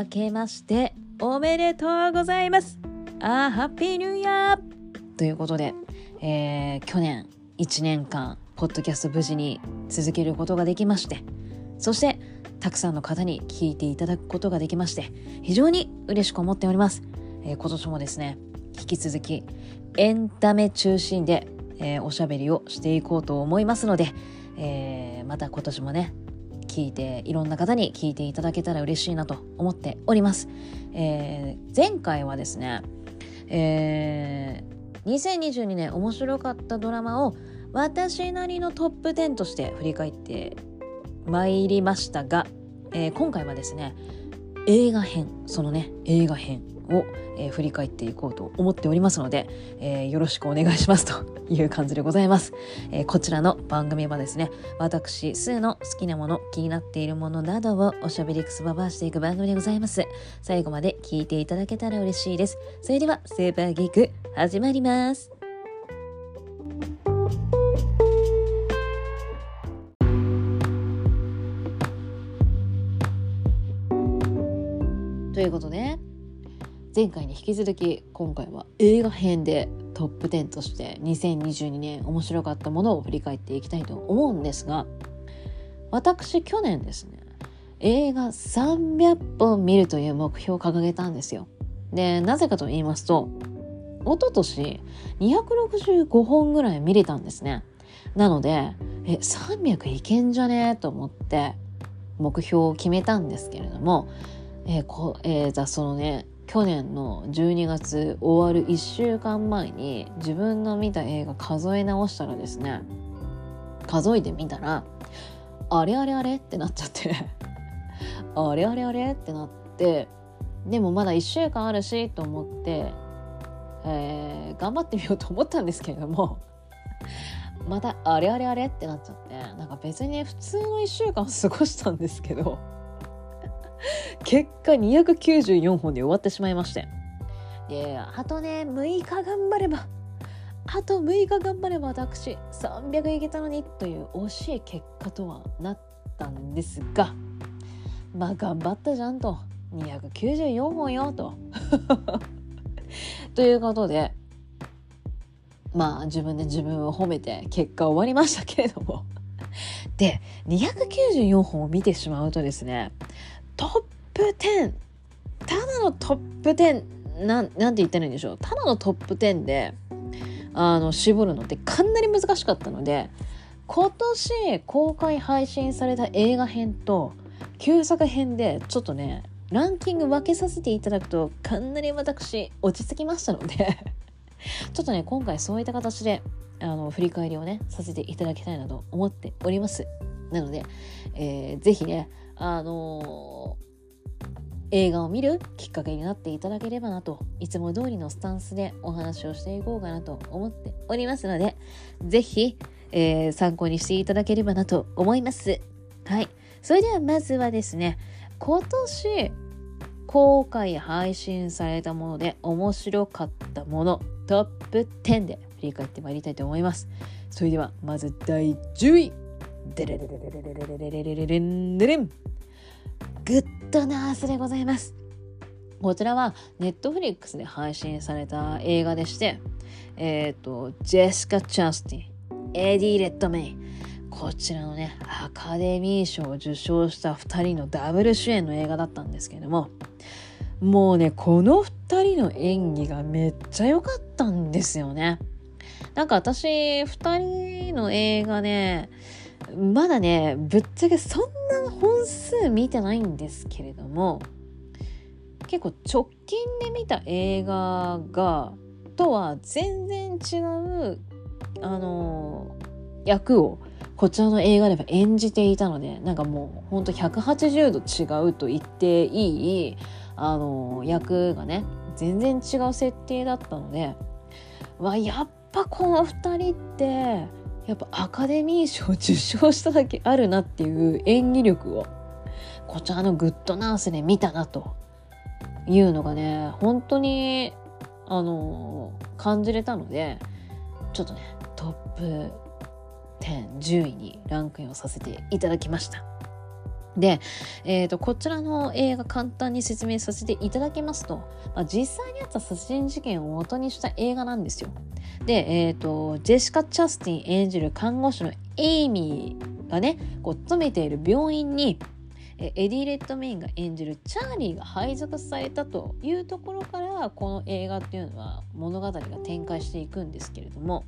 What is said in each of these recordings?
明けましておめでとうございます。あハッピーニューイヤー。ということで、えー、去年1年間ポッドキャスト無事に続けることができましてそしてたくさんの方に聞いていただくことができまして非常に嬉しく思っております、えー、今年もですね引き続きエンタメ中心で、えー、おしゃべりをしていこうと思いますので、えー、また今年もね聞いていろんな方に聞いていただけたら嬉しいなと思っております、えー、前回はですね、えー、2022年面白かったドラマを私なりのトップ10として振り返ってまいりましたが、えー、今回はですね映画編そのね映画編を、えー、振り返っていこうと思っておりますので、えー、よろしくお願いしますと いう感じでございます、えー、こちらの番組はですね私スーの好きなもの気になっているものなどをおしゃべりくすばばしていく番組でございます。最後まで聞いていただけたら嬉しいです。それではスーパーギーク始まります。ということで前回に引き続き今回は映画編でトップ10として2022年面白かったものを振り返っていきたいと思うんですが私去年ですね映画300本見るという目標を掲げたんですよ。でなぜかと言いますと一昨年265本ぐらい見れたんですね。なのでえ300いけんじゃね？えと思って目標を決めたんですけれどもえーこえー、じゃあそのね去年の12月終わる1週間前に自分の見た映画数え直したらですね数えてみたらあれあれあれってなっちゃって あれあれあれってなってでもまだ1週間あるしと思って、えー、頑張ってみようと思ったんですけれどもまたあれあれあれってなっちゃってなんか別に普通の1週間過ごしたんですけど結果294本で終わってしまいまして。で、あとね、6日頑張れば、あと6日頑張れば私、300いけたのにという惜しい結果とはなったんですが、まあ頑張ったじゃんと。294本よと。ということで、まあ自分で自分を褒めて結果終わりましたけれども。で、294本を見てしまうとですね、トップ10ただのトップ10ななんて言ったらいいんでしょう。ただのトップ10であの絞るのってかなり難しかったので今年公開配信された映画編と旧作編でちょっとねランキング分けさせていただくとかなり私落ち着きましたので ちょっとね今回そういった形であの振り返りをねさせていただきたいなと思っております。なので、えー、ぜひねあの、映画を見るきっかけになっていただければなといつも通りのスタンスでお話をしていこうかなと思っておりますので是非、えー、参考にしていただければなと思います。はい。それではまずはですね今年公開配信されたもので面白かったものトップ10で振り返ってまいりたいと思います。それではまず第10位。デレレレレレレレレレレレレンデレングッドナースでございます。こちらはネットフリックスで配信された映画でして、えっ、ー、と、ジェスカ・チャンスティン、エディ・レッドメイ、こちらのね、アカデミー賞を受賞した2人のダブル主演の映画だったんですけれども、もうね、この2人の演技がめっちゃ良かったんですよね。なんか私、2人の映画ね、まだね、ぶっちゃけそんな本数見てないんですけれども、結構直近で見た映画が、とは全然違う、あの、役をこちらの映画では演じていたので、なんかもうほんと180度違うと言っていい、あの、役がね、全然違う設定だったので、わ、やっぱこの2人って、やっぱアカデミー賞受賞しただけあるなっていう演技力をこちらのグッドナースで見たなと。いうのがね本当にあの感じれたのでちょっとねトップ1010位にランクインをさせていただきました。で、えーと、こちらの映画簡単に説明させていただきますと、まあ、実際にあった殺人事件を元にした映画なんですよ。で、えーと、ジェシカ・チャスティン演じる看護師のエイミーがねこう勤めている病院にエディ・レッドメインが演じるチャーリーが配属されたというところからこの映画っていうのは物語が展開していくんですけれども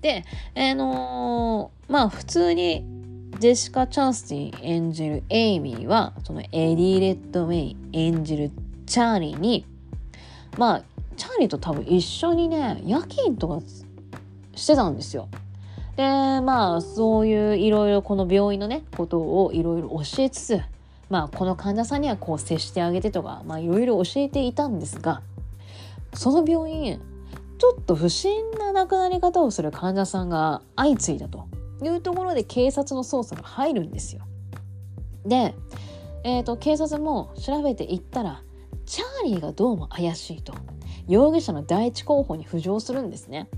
で、あのー、まあ普通にジェシカ・チャステイン演じるエイミーはそのエディ・レッドメイ演じるチャーリーにまあチャーリーと多分一緒にね夜勤とかしてたんですよ。でまあそういういろいろこの病院のねことをいろいろ教えつつまあこの患者さんにはこう接してあげてとかまあいろいろ教えていたんですがその病院ちょっと不審な亡くなり方をする患者さんが相次いだというところで警察の捜査が入るんですよ。で、えーと、警察も調べていったらチャーリーがどうも怪しいと容疑者の第一候補に浮上するんですね。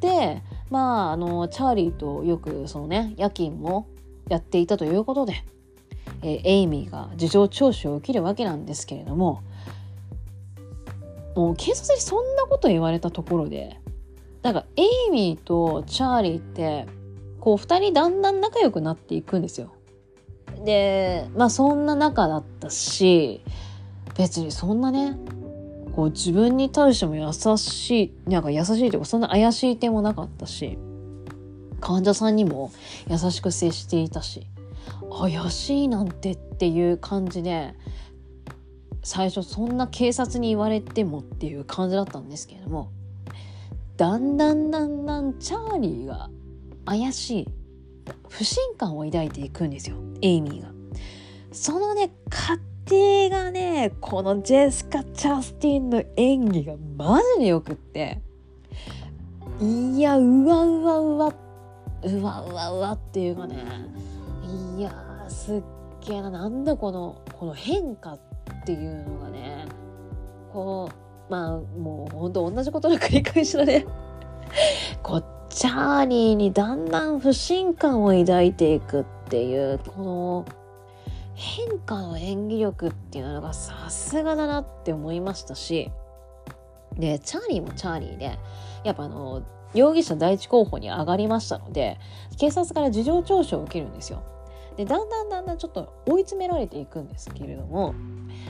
でまああのチャーリーとよくそのね夜勤もやっていたということで、えー、エイミーが事情聴取を受けるわけなんですけれどももう警察にそんなこと言われたところでなんかエイミーとチャーリーってこう2人だんだん仲良くなっていくんですよ。でまあそんな仲だったし別にそんなねこう自分に対しても優しいなんか優しいというかそんな怪しい点もなかったし患者さんにも優しく接していたし怪しいなんてっていう感じで最初そんな警察に言われてもっていう感じだったんですけれどもだんだんだんだんチャーリーが怪しい不信感を抱いていくんですよエイミーが。そのね定がねこのジェスカ・チャスティンの演技がマジでよくっていやうわうわうわうわうわうわっていうかねいやすっげえななんだこのこの変化っていうのがねこうまあもうほんと同じことの繰り返しだねこうチャーリーにだんだん不信感を抱いていくっていうこの変化の演技力っていうのがさすがだなって思いましたしでチャーリーもチャーリーでやっぱあの容疑者第一候補に上がりましたので警察から事情聴取を受けるんですよ。でだんだんだんだんちょっと追い詰められていくんですけれども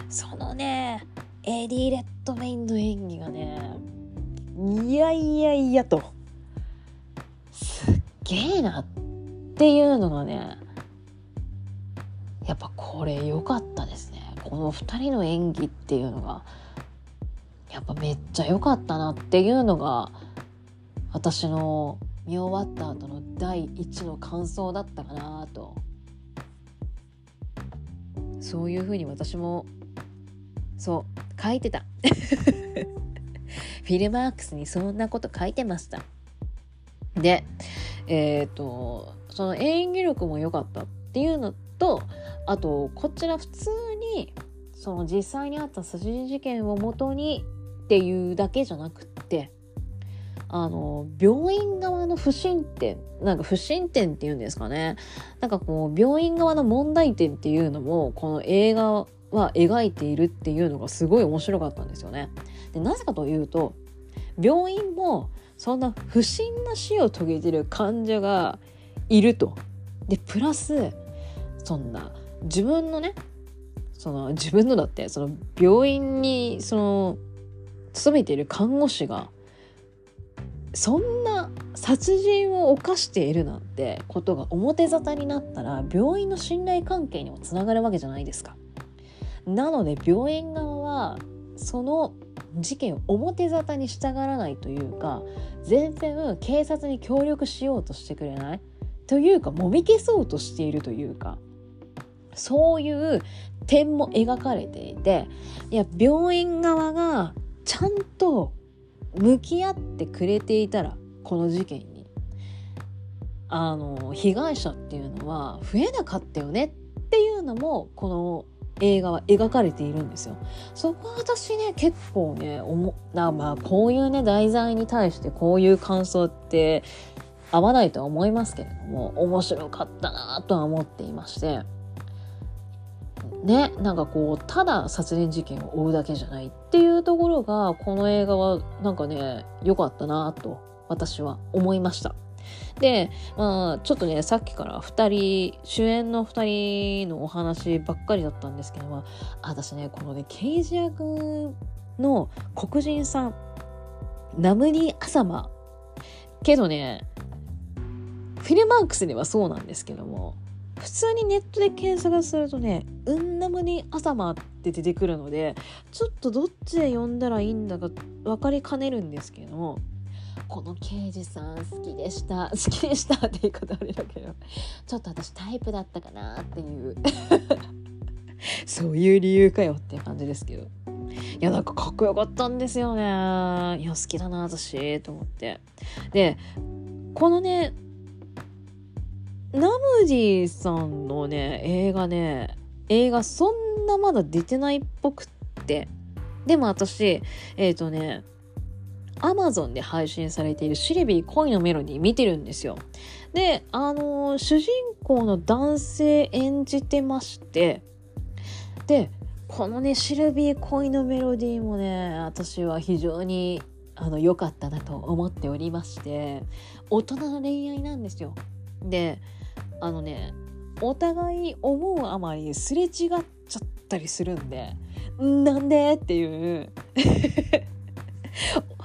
そのねエディ・レッドメインの演技がねいやいやいやとすっげえなっていうのがねやっぱこれ良かったですね。この2人の演技っていうのが。やっぱめっちゃ良かったなっていうのが私の見終わった後の第一の感想だったかなと。そういうふうに私もそう書いてた。フィルマークスにそんなこと書いてました。でえっ、ー、とその演技力も良かったっていうのとあとこちら普通にその実際にあった殺人事件をもとにっていうだけじゃなくってあの病院側の不審点なんか不審点っていうんですかねなんかこう病院側の問題点っていうのもこの映画は描いているっていうのがすごい面白かったんですよね。でなぜかというと病院もそんな不審な死を遂げてる患者がいると。でプラスそんな自分のねその自分のだってその病院にその勤めている看護師がそんな殺人を犯しているなんてことが表沙汰になったら病院の信頼関係にもつながるわけじゃないですか。なので病院側はその事件を表沙汰にしたがらないというか全然警察に協力しようとしてくれない？というかもみ消そうとしているというかそういう点も描かれていていや病院側がちゃんと向き合ってくれていたらこの事件に。あの被害者っていうのは増えなかったよねっていうのもこの映画は描かれているんですよ。そこは私ね結構ねおもなまあこういうね題材に対してこういう感想って合わないとは思いますけれども面白かったなとは思っていましてねなんかこうただ殺人事件を追うだけじゃないっていうところがこの映画はなんかね良かったなと私は思いました。で、まあ、ちょっとね、さっきから2人、主演の2人のお話ばっかりだったんですけども、私ね、このね、刑事役の黒人さん、ナムニ・アサマ。けどね、フィルマークスではそうなんですけども、普通にネットで検索するとね、うんなむに朝まって出てくるので、ちょっとどっちで読んだらいいんだか分かりかねるんですけども、この刑事さん好きでした。好きでしたって言い方あれだけど、ちょっと私タイプだったかなっていう。そういう理由かよっていう感じですけど。いや、なんかかっこよかったんですよね。いや、好きだな、私、と思って。で、このね、ナムジーさんのね、映画ね、映画そんなまだ出てないっぽくって。でも私、えっ、ー、とね、アマゾンで配信されているシルビー恋のメロディー見てるんですよ。で、あのー、主人公の男性演じてまして、で、このね、シルビー恋のメロディーもね、私は非常にあの良かったなと思っておりまして、大人の恋愛なんですよ。で、あのねお互い思うあまりすれ違っちゃったりするんでなんでっていう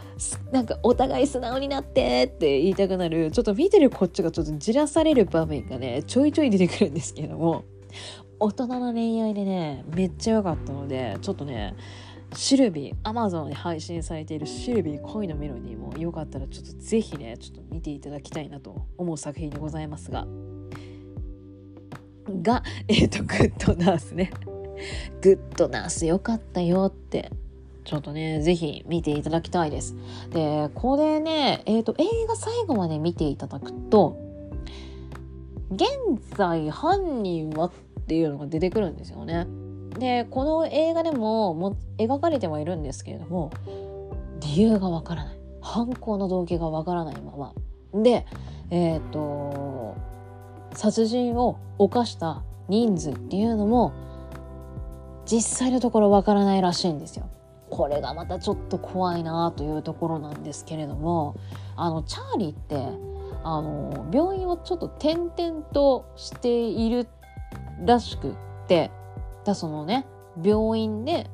なんかお互い素直になってって言いたくなる。ちょっと見てるこっちがちょっとじらされる場面がねちょいちょい出てくるんですけども。大人の恋愛でねめっちゃ良かったのでちょっとねシルビー、アマゾンで配信されているシルビー恋のメロディーもよかったらちょっとぜひね、ちょっと見ていただきたいなと思う作品でございますが、が、えっ、ー、と、グッドナースね。グッドナースよかったよって、ちょっとね、ぜひ見ていただきたいです。で、これね、えっ、ー、と、映画最後まで見ていただくと、現在犯人はっていうのが出てくるんですよね。で、この映画でもも描かれてはいるんですけれども、理由がわからない。犯行の動機がわからないまま。で、えっ、ー、と、殺人を犯した人数っていうのも実際のところわからないらしいんですよ。これがまたちょっと怖いなというところなんですけれどもあのチャーリーってあの病院をちょっと転々としているらしくってだそのね病院で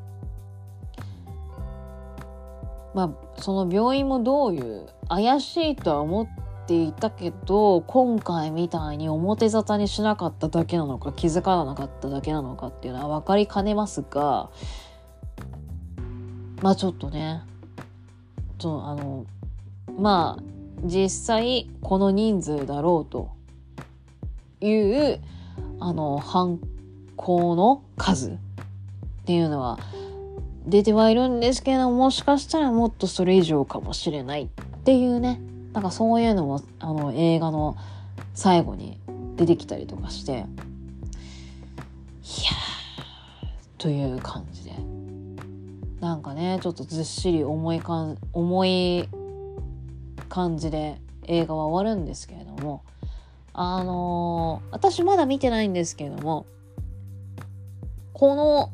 まあその病院もどういう怪しいとは思っていたけど今回みたいに表沙汰にしなかっただけなのか気づかなかっただけなのかっていうのは分かりかねますがまあちょっとね。ちょあのまあ実際この人数だろうというあの犯行の数っていうのは出てはいるんですけどもしかしたらもっとそれ以上かもしれないっていうね。なんかそういうのもあの映画の最後に出てきたりとかして。いやという感じで。なんかねちょっとずっしり重いかん重い感じで映画は終わるんですけれどもあのー、私まだ見てないんですけれどもこの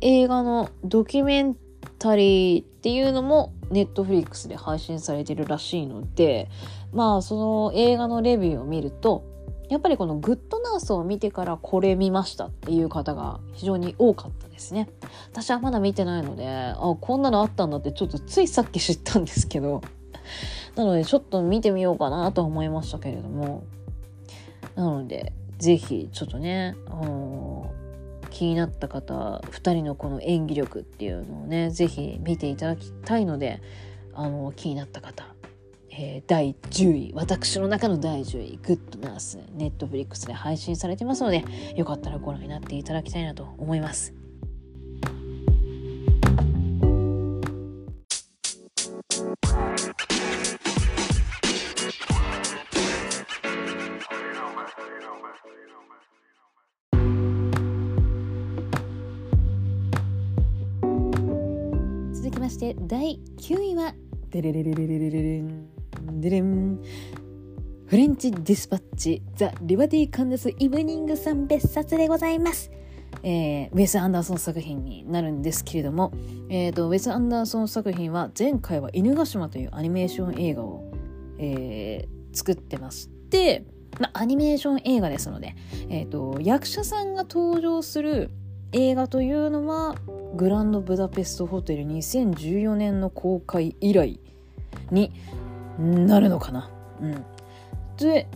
映画のドキュメンタリーっていうのもネットフリックスで配信されてるらしいのでまあその映画のレビューを見るとやっぱりこのグッドナースを見てからこれ見ましたっていう方が非常に多かったですね。私はまだ見てないので、あ、こんなのあったんだってちょっとついさっき知ったんですけど、なのでちょっと見てみようかなと思いましたけれども、なので、ぜひちょっとね、あの、気になった方2人のこの演技力っていうのをねぜひ見ていただきたいので、あの、気になった方、えー、第10位私の中の第10位「グッドナース」ネットフリックスで配信されてますのでよかったらご覧になっていただきたいなと思います。続きまして第9位は「デレレレレレレレ」デレンフレンチディスパッチザ・リバティ・カンダス・イブニングさん別冊でございます。えー、ウェス・アンダーソン作品になるんですけれども、えーと、ウェス・アンダーソン作品は前回は「犬ヶ島」というアニメーション映画を、えー、作ってまして、まアニメーション映画ですので、えーと、役者さんが登場する映画というのはグランドブダペストホテル2014年の公開以来になるのかな。うん、で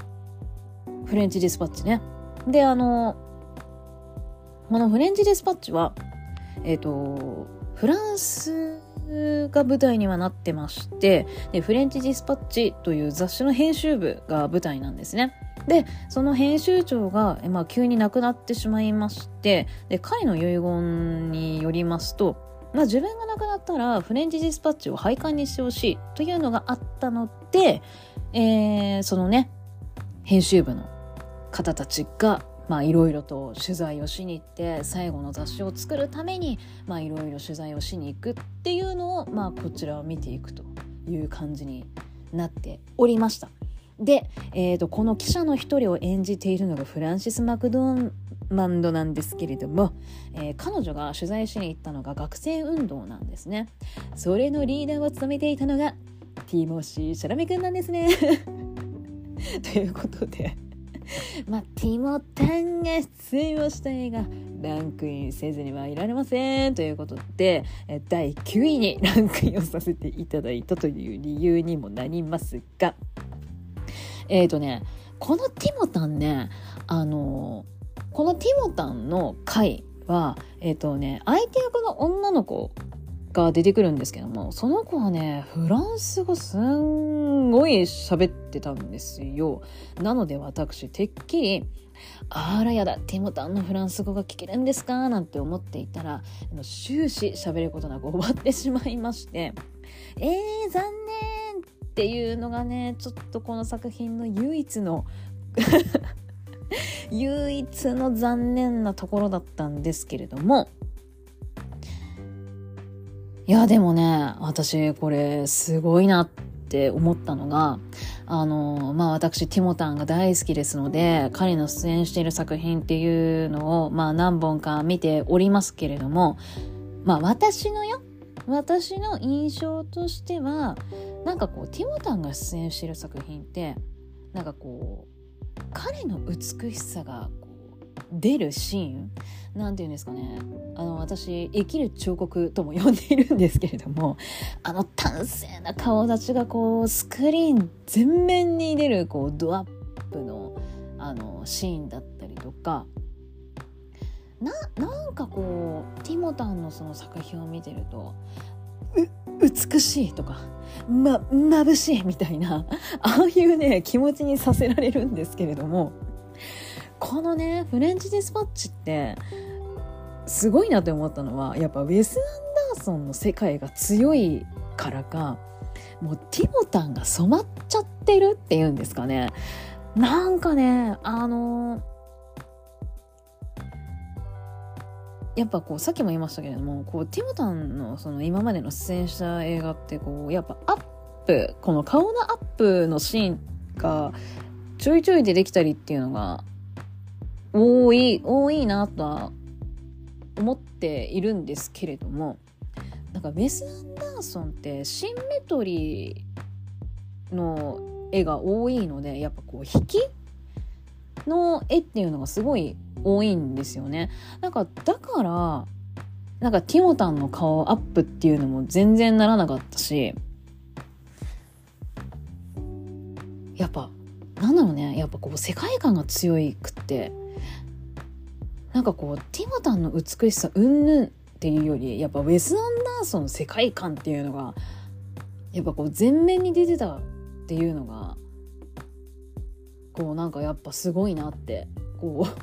フレンチディスパッチね。であのこのフレンチディスパッチは、えっ、ー、と、フランスが舞台にはなってましてで、フレンチディスパッチという雑誌の編集部が舞台なんですね。で、その編集長が、まあ、急に亡くなってしまいまして、で、彼の遺言によりますと、まあ、自分が亡くなったらフレンチディスパッチを廃刊にしてほしいというのがあったので、えー、そのね、編集部の方たちがいろいろと取材をしに行って最後の雑誌を作るためにいろいろ取材をしに行くっていうのをまあこちらを見ていくという感じになっておりました。で、えーと、この記者の一人を演じているのがフランシス・マクドーマンドなんですけれども、えー、彼女が取材しに行ったのが学生運動なんですね。それのリーダーを務めていたのがティモシー・シャラメ君なんですね。ということで まあ、ティモタンが出演をした映画、ランクインせずにはいられません。ということで、第9位にランクインをさせていただいたという理由にもなりますが、えっ、ー、とね、このティモタンね、あの、このティモタンの回は、えっ、とね、相手役の女の子が出てくるんですけども、その子はね、フランス語すんごい喋ってたんですよ。なので私、てっきり、あらやだ、ティモタンのフランス語が聞けるんですか？なんて思っていたら、終始喋ることなく終わってしまいまして、えー、残念っていうのがね、ちょっとこの作品の唯一の 唯一の残念なところだったんですけれども、いや、でもね、私、これ、すごいなって思ったのが、あの、まあ、私、ティモタンが大好きですので、彼の出演している作品っていうのを、まあ、何本か見ておりますけれども、まあ、私のよ、私の印象としては、なんかこう、ティモタンが出演している作品って、なんかこう、彼の美しさが出るシーンなんて言うんですかね。あの私生きる彫刻とも呼んでいるんですけれども あの端正な顔立ちがこうスクリーン全面に出るこうドアップのあのシーンだったりとか。ななんかこうティモタンのその作品を見てると美しいとか、ま、眩しいみたいな、ああいうね、気持ちにさせられるんですけれども、このねフレンチディスパッチってすごいなって思ったのはやっぱウェス・アンダーソンの世界が強いからかもうティモタンが染まっちゃってるっていうんですかね。なんかねあのやっぱこうさっきも言いましたけれどもこうティモタンのその今までの出演した映画ってこうやっぱアップこの顔のアップのシーンがちょいちょい出てきたりっていうのが多い、多いなとは思っているんですけれども、なんかメス・アンダーソンってシンメトリーの絵が多いので、やっぱこう引きの絵っていうのがすごい多いんですよね。なんかだから、なんかティモタンの顔アップっていうのも全然ならなかったし、やっぱ、なんだろうね、やっぱこう世界観が強いくって、なんかこうティモタンの美しさうんぬんっていうよりやっぱウェス・アンダーソンの世界観っていうのがやっぱこう前面に出てたっていうのがこうなんかやっぱすごいなってこう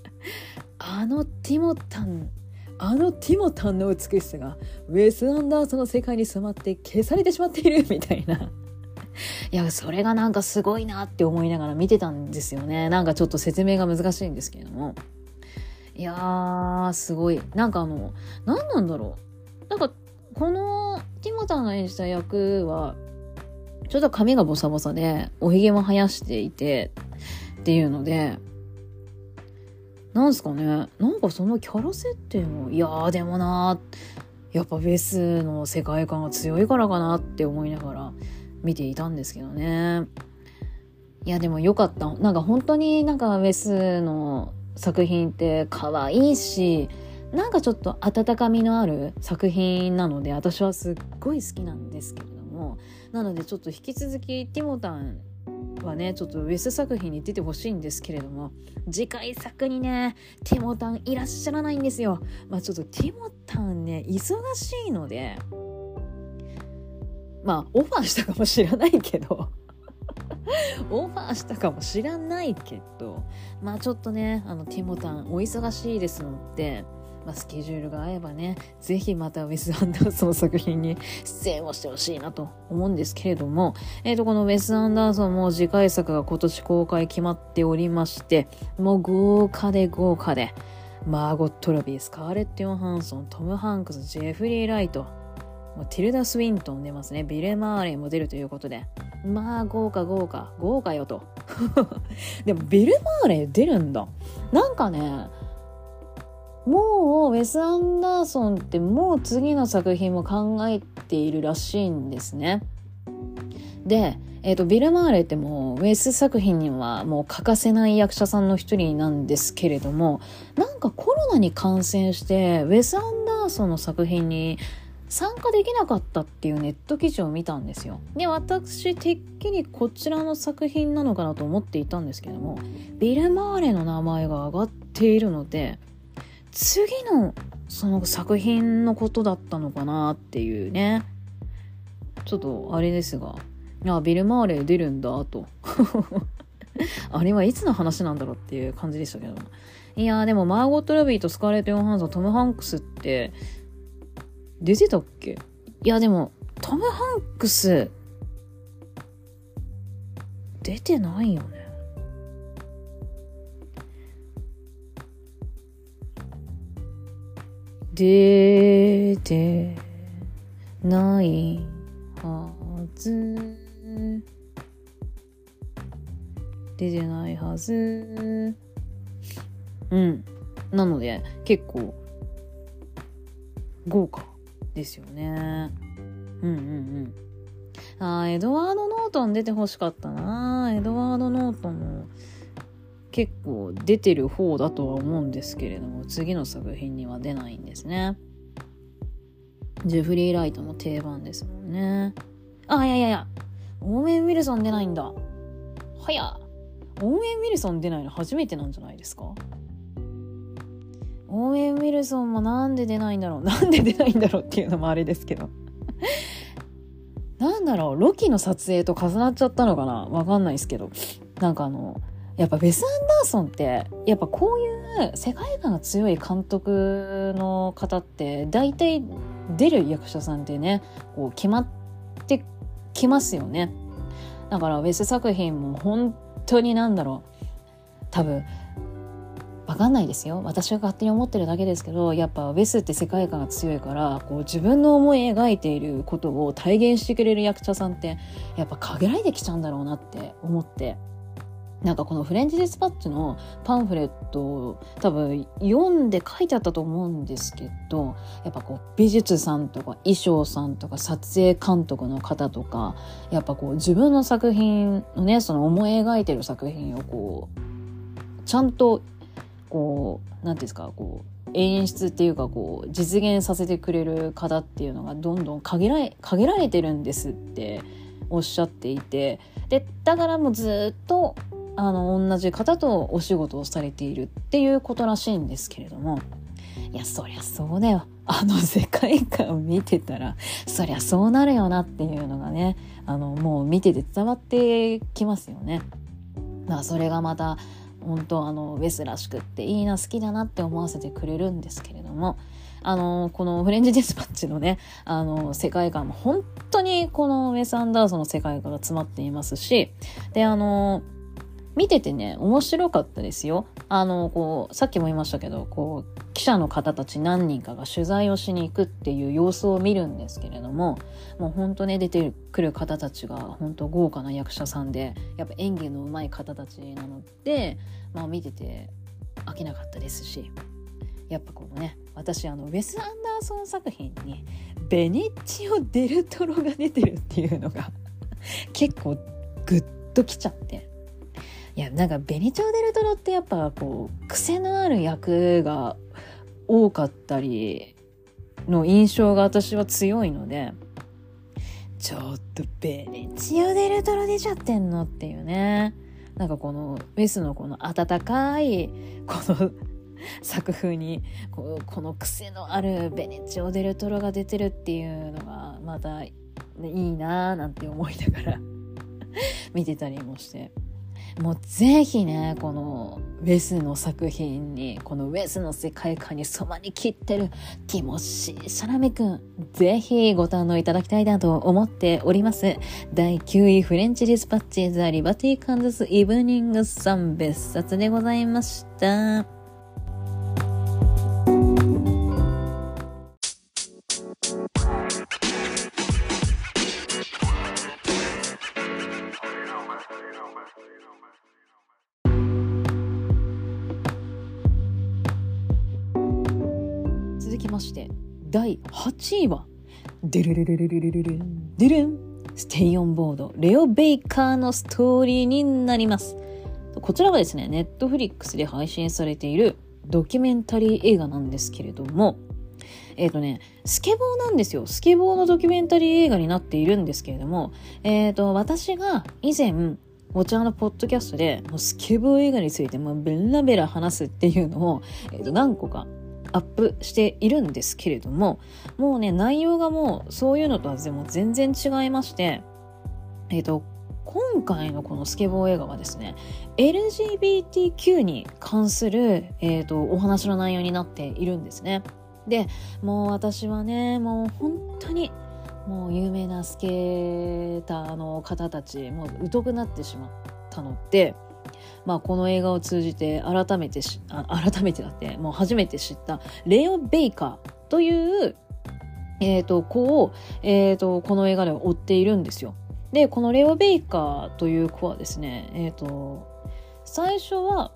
あのティモタンあのティモタンの美しさがウェス・アンダーソンの世界に染まって消されてしまっている みたいな。いや、それがなんかすごいなって思いながら見てたんですよね。なんかちょっと説明が難しいんですけれども。いやー、すごい。なんかあの、何なんだろう。なんか、この、ティモタンが演じた役は、ちょっと髪がボサボサで、おひげも生やしていて、っていうので、なんすかね。なんかそのキャラ設定もいやーでもなやっぱベスの世界観が強いからかなって思いながら見ていたんですけどね。いやでもよかった。なんか本当になんかベスの作品って可愛いしなんかちょっと温かみのある作品なので私はすっごい好きなんですけどもなのでちょっと引き続きティモタンはねちょっとウェス作品に出てほしいんですけれども次回作にねティモタンいらっしゃらないんですよ。まあちょっとティモタンね忙しいのでまあオファーしたかもしれないけど オファーしたかもしれないけどまあちょっとねあのティモたんお忙しいですのでまあ、スケジュールが合えばね、ぜひまたウェス・アンダーソン作品に出演をしてほしいなと思うんですけれども、えっ、ー、と、このウェス・アンダーソンも次回作が今年公開決まっておりまして、もう豪華で豪華で、マーゴット・ロビー、スカーレット・ヨハンソン、トム・ハンクス、ジェフリー・ライト、ティルダ・スウィントン出ますね。ビレ・マーレンも出るということで。まあ、豪華豪華、豪華よと。でも、ビル・マーレン出るんだ。なんかね、もうウェス・アンダーソンってもう次の作品も考えているらしいんですね。で、えーと、ビル・マーレってもうウェス作品にはもう欠かせない役者さんの一人なんですけれどもなんかコロナに感染してウェス・アンダーソンの作品に参加できなかったっていうネット記事を見たんですよ。で、私、てっきりこちらの作品なのかなと思っていたんですけども、ビル・マーレの名前が挙がっているので、次のその作品のことだったのかなっていうね。ちょっとあれですが。あビル・マーレー出るんだと。あれはいつの話なんだろうっていう感じでしたけど。いやーでもマーゴット・ラビーとスカーレット・ヨンハンソントム・ハンクスって出てたっけ？いやでもトム・ハンクス出てないよね。出てないはず。出てないはず。うん。なので結構豪華ですよね。うんうんうん。あエドワード・ノートン出てほしかったな。エドワード・ノートンも。結構出てる方だとは思うんですけれども次の作品には出ないんですね。ジェフリー・ライトも定番ですもんね。あいやいやいやオーウェン・ウィルソン出ないんだ。はやオーウェン・ウィルソン出ないの初めてなんじゃないですか？オーウェン・ウィルソンもなんで出ないんだろう？なんで出ないんだろうっていうのもあれですけど。なんだろうロキの撮影と重なっちゃったのかな？わかんないですけど。なんかあのやっぱウェス・アンダーソンってやっぱこういう世界観が強い監督の方って大体出る役者さんってねこう決まってきますよね。だからウェス作品も本当になんだろう。多分わかんないですよ。私が勝手に思ってるだけですけどやっぱウェスって世界観が強いからこう自分の思い描いていることを体現してくれる役者さんってやっぱ限られてきちゃうんだろうなって思って。なんかこのフレンチディスパッチのパンフレットを多分読んで書いてあったと思うんですけどやっぱこう美術さんとか衣装さんとか撮影監督の方とかやっぱこう自分の作品のねその思い描いてる作品をこうちゃんとこう何ていうんですかこう演出っていうかこう実現させてくれる方っていうのがどんどん限られ限られてるんですっておっしゃっていてでだからもうずっとあの同じ方とお仕事をされているっていうことらしいんですけれどもいやそりゃそうだよあの世界観を見てたらそりゃそうなるよなっていうのがねあのもう見てて伝わってきますよね。まあそれがまた本当あのウェスらしくっていいな好きだなって思わせてくれるんですけれどもあのこのフレンチディスパッチのねあの世界観も本当にこのウェス・アンダーソンの世界観が詰まっていますしであの見ててね、面白かったですよ。あの、こう、さっきも言いましたけど、こう、記者の方たち何人かが取材をしに行くっていう様子を見るんですけれども、もう本当ね、出てくる方たちが本当豪華な役者さんで、やっぱ演技の上手い方たちなので、まあ見てて飽きなかったですしやっぱこのね私あのウェス・アンダーソン作品にベネチオ・デルトロが出てるっていうのが結構グッときちゃっていやなんかベネチオ・デルトロってやっぱこう癖のある役が多かったりの印象が私は強いのでちょっとベネチオ・デルトロ出ちゃってんのっていうね。なんかこのウェスのこの温かいこの 作風にここの癖のあるベネチオ・デルトロが出てるっていうのがまたいいなーなんて思いながら 見てたりもして。もうぜひねこのウェスの作品にこのウェスの世界観に染まりきってるティモシー・シャラメくんぜひご堪能いただきたいなと思っております。第9位フレンチディスパッチザ・リバティ・カンザス・イブニング・さん別冊でございました。第8位は？デルルルルルルルルン。デルン。ステイオンボード。レオ・ベイカーのストーリーになります。こちらはですねネットフリックスで配信されているドキュメンタリー映画なんですけれども。えっ、ー、とね、スケボーなんですよ。スケボーのドキュメンタリー映画になっているんですけれども、えっ、ー、と、私が以前、こちらのポッドキャストで、もうスケボー映画についてもうベラベラ話すっていうのを、えっ、ー、と、何個かアップしているんですけれども、もうね、内容がもうそういうのとは全然違いまして、えっ、ー、と、今回のこのスケボー映画はですね、LGBTQ に関する、えーと、お話の内容になっているんですね。で、もう私はね、もう本当にもう有名なスケーターの方たち、もう疎くなってしまったので、まあ、この映画を通じて改めてし改めてだってもう初めて知ったレオ・ベイカーという、えーと、子を、えーと、この映画では追っているんですよ。でこのレオ・ベイカーという子はですね、えーと最初は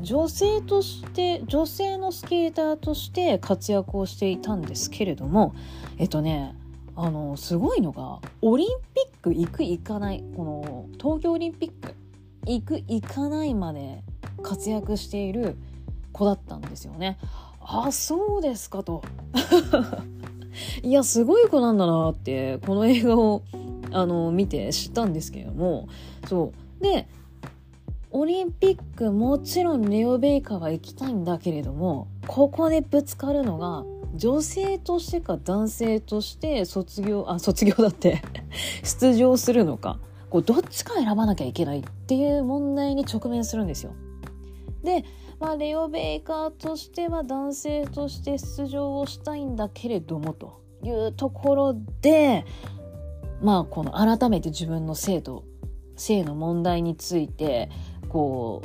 女性として女性のスケーターとして活躍をしていたんですけれどもえっとねあのすごいのがオリンピック行く行かないこの東京オリンピック行く行かないまで活躍している子だったんですよね。あそうですかと。いやすごい子なんだなってこの映画をあの見て知ったんですけれどもそうでオリンピックもちろんレオ・ベイカーは行きたいんだけれどもここでぶつかるのが女性としてか男性として卒業あ卒業だって 出場するのかこうどっちか選ばなきゃいけないっていう問題に直面するんですよ。で、まあ、レオ・ベイカーとしては男性として出場をしたいんだけれどもというところでまあこの改めて自分の性と性の問題についてこ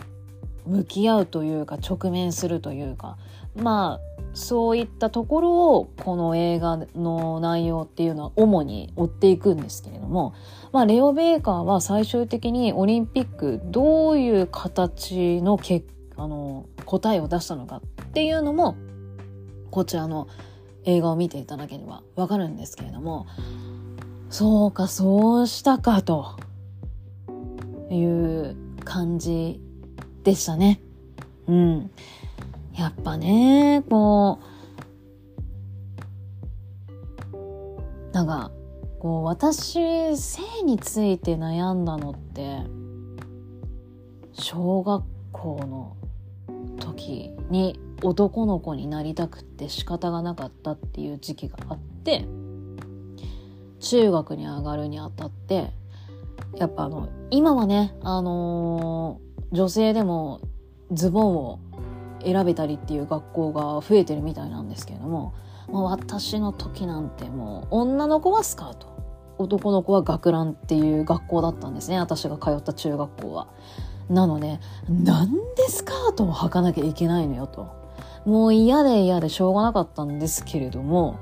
う向き合うというか直面するというかまあそういったところをこの映画の内容っていうのは主に追っていくんですけれども、まあ、レオ・ベーカーは最終的にオリンピックどういう形のけあの答えを出したのかっていうのもこちらの映画を見ていただければわかるんですけれどもそうかそうしたかという感じでしたね。うん。やっぱね、こう、なんか、こう、私、性について悩んだのって、小学校の時に男の子になりたくって仕方がなかったっていう時期があって、中学に上がるにあたって、やっぱあの、今はね、あのー、女性でもズボンを選べたりっていう学校が増えてるみたいなんですけれども、まあ、私の時なんてもう女の子はスカート男の子は学ランっていう学校だったんですね私が通った中学校は。なのでなんでスカートを履かなきゃいけないのよと。もう嫌で嫌でしょうがなかったんですけれども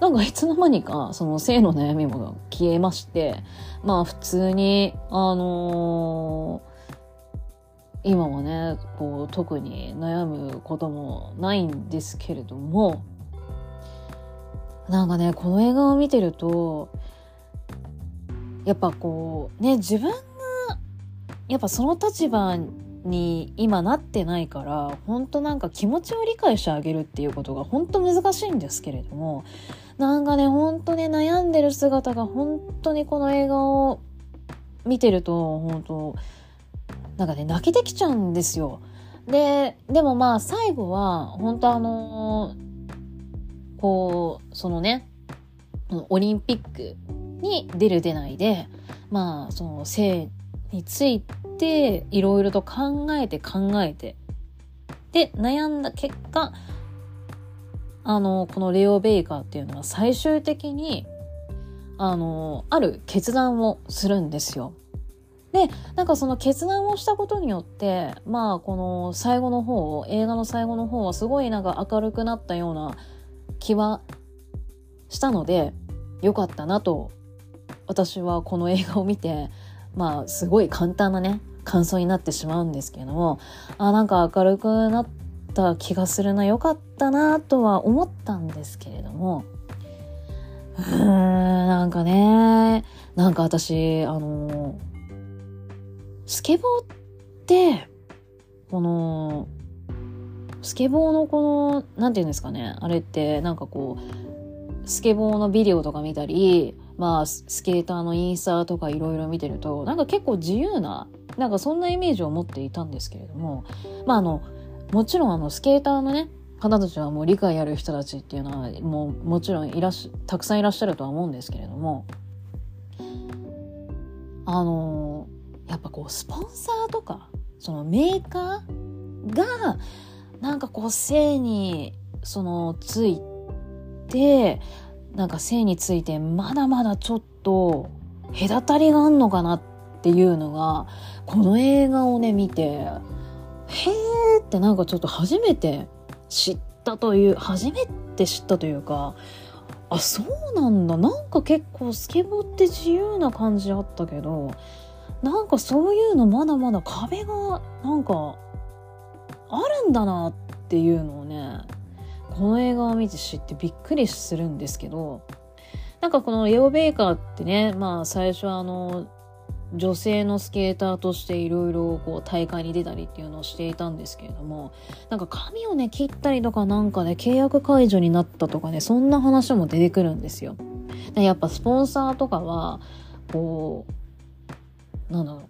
なんかいつの間にかその性の悩みも消えましてまあ普通にあのー今はねこう特に悩むこともないんですけれどもなんかねこの映画を見てるとやっぱこうね自分がやっぱその立場に今なってないから本当なんか気持ちを理解してあげるっていうことが本当難しいんですけれどもなんかね本当ね悩んでる姿が本当にこの映画を見てると本当なんかね泣けてきちゃうんですよ。ででもまあ最後は本当あのこうそのねオリンピックに出る出ないでまあその性についていろいろと考えて考えてで悩んだ結果あのこのレオ・ベイカーっていうのは最終的にあのある決断をするんですよ。でなんかその決断をしたことによってまあこの最後の方映画の最後の方はすごいなんか明るくなったような気はしたのでよかったなと私はこの映画を見てまあすごい簡単なね感想になってしまうんですけれどもあなんか明るくなった気がするなよかったなとは思ったんですけれどもうーんなんかねなんか私あのスケボーってこのスケボーのこの何て言うんですかね。あれってなんかこうスケボーのビデオとか見たりまあスケーターのインスタとかいろいろ見てるとなんか結構自由ななんかそんなイメージを持っていたんですけれどもまああのもちろんあのスケーターのね方たちはもう理解ある人たちっていうのはもうもちろんいらったくさんいらっしゃるとは思うんですけれどもあのやっぱこうスポンサーとかそのメーカーがなんかこう性にそのついてなんか性についてまだまだちょっと隔たりがあんのかなっていうのがこの映画をね見てへーってなんかちょっと初めて知ったという初めて知ったというかあそうなんだ。なんか結構スケボーって自由な感じあったけどなんかそういうのまだまだ壁がなんかあるんだなっていうのをねこの映画を見て知ってびっくりするんですけどなんかこのレオ・ベイカーってねまあ最初あの女性のスケーターとしていろいろこう大会に出たりっていうのをしていたんですけれどもなんか髪をね切ったりとかなんかね契約解除になったとかねそんな話も出てくるんですよ。やっぱスポンサーとかはこうなんだろう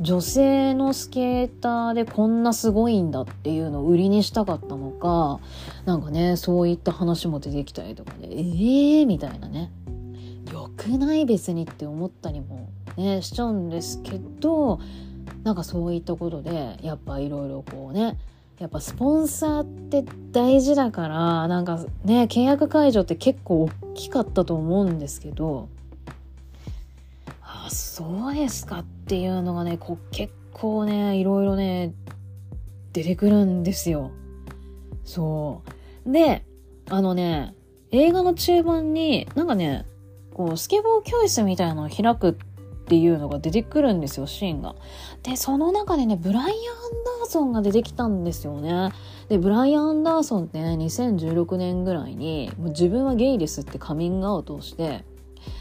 女性のスケーターでこんなすごいんだっていうのを売りにしたかったのかなんかねそういった話も出てきたりとかね。ええー、みたいなね。よくない別にって思ったりもねしちゃうんですけどなんかそういったことでやっぱいろいろこうねやっぱスポンサーって大事だからなんかね契約解除って結構大きかったと思うんですけどそうですかっていうのがねこ結構ねいろいろね出てくるんですよ。そうであのね映画の中盤になんかねこうスケボー教室みたいなのを開くっていうのが出てくるんですよシーンが。でその中でねブライアン・アンダーソンが出てきたんですよね。でブライアン・アンダーソンってね2016年ぐらいにもう自分はゲイですってカミングアウトをして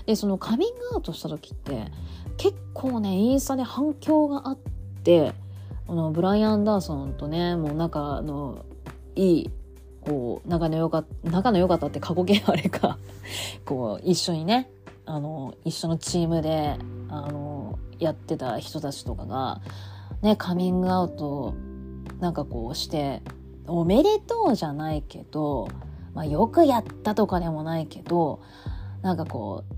でそのカミングアウトした時って結構ねインスタで反響があってこのブライアン・ダーソンとねもう仲のいいこう仲の良かった仲の良かったって過去形あれか こう一緒にねあの一緒のチームであのやってた人たちとかがねカミングアウトなんかこうしておめでとうじゃないけど、まあ、よくやったとかでもないけどなんかこう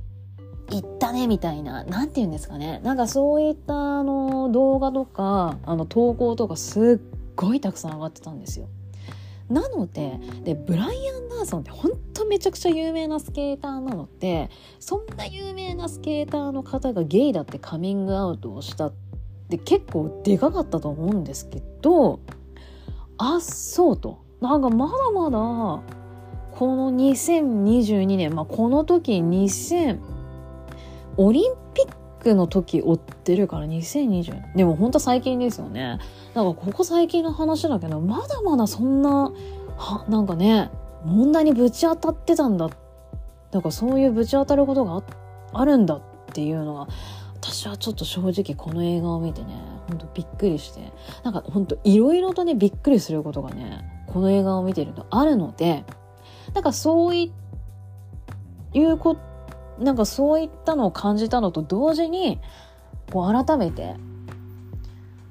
行ったねみたいな何て言うんですかねなんかそういったあの動画とかあの投稿とかすっごいたくさん上がってたんですよ。なのででブライアン・ダーソンってほんとめちゃくちゃ有名なスケーターなのでそんな有名なスケーターの方がゲイだってカミングアウトをしたって結構でかかったと思うんですけどあっそうとなんかまだまだこの2022年、まあ、この時2000オリンピックの時追ってるから2020でもほんと最近ですよね。なんかここ最近の話だけどまだまだそんなはなんかね問題にぶち当たってたんだ。なんかそういうぶち当たることがあるんだっていうのが私はちょっと正直この映画を見てねほんとびっくりして。なんかほんといろいろとねびっくりすることがねこの映画を見てるとあるのでなんかそういうことなんかそういったのを感じたのと同時にこう改めて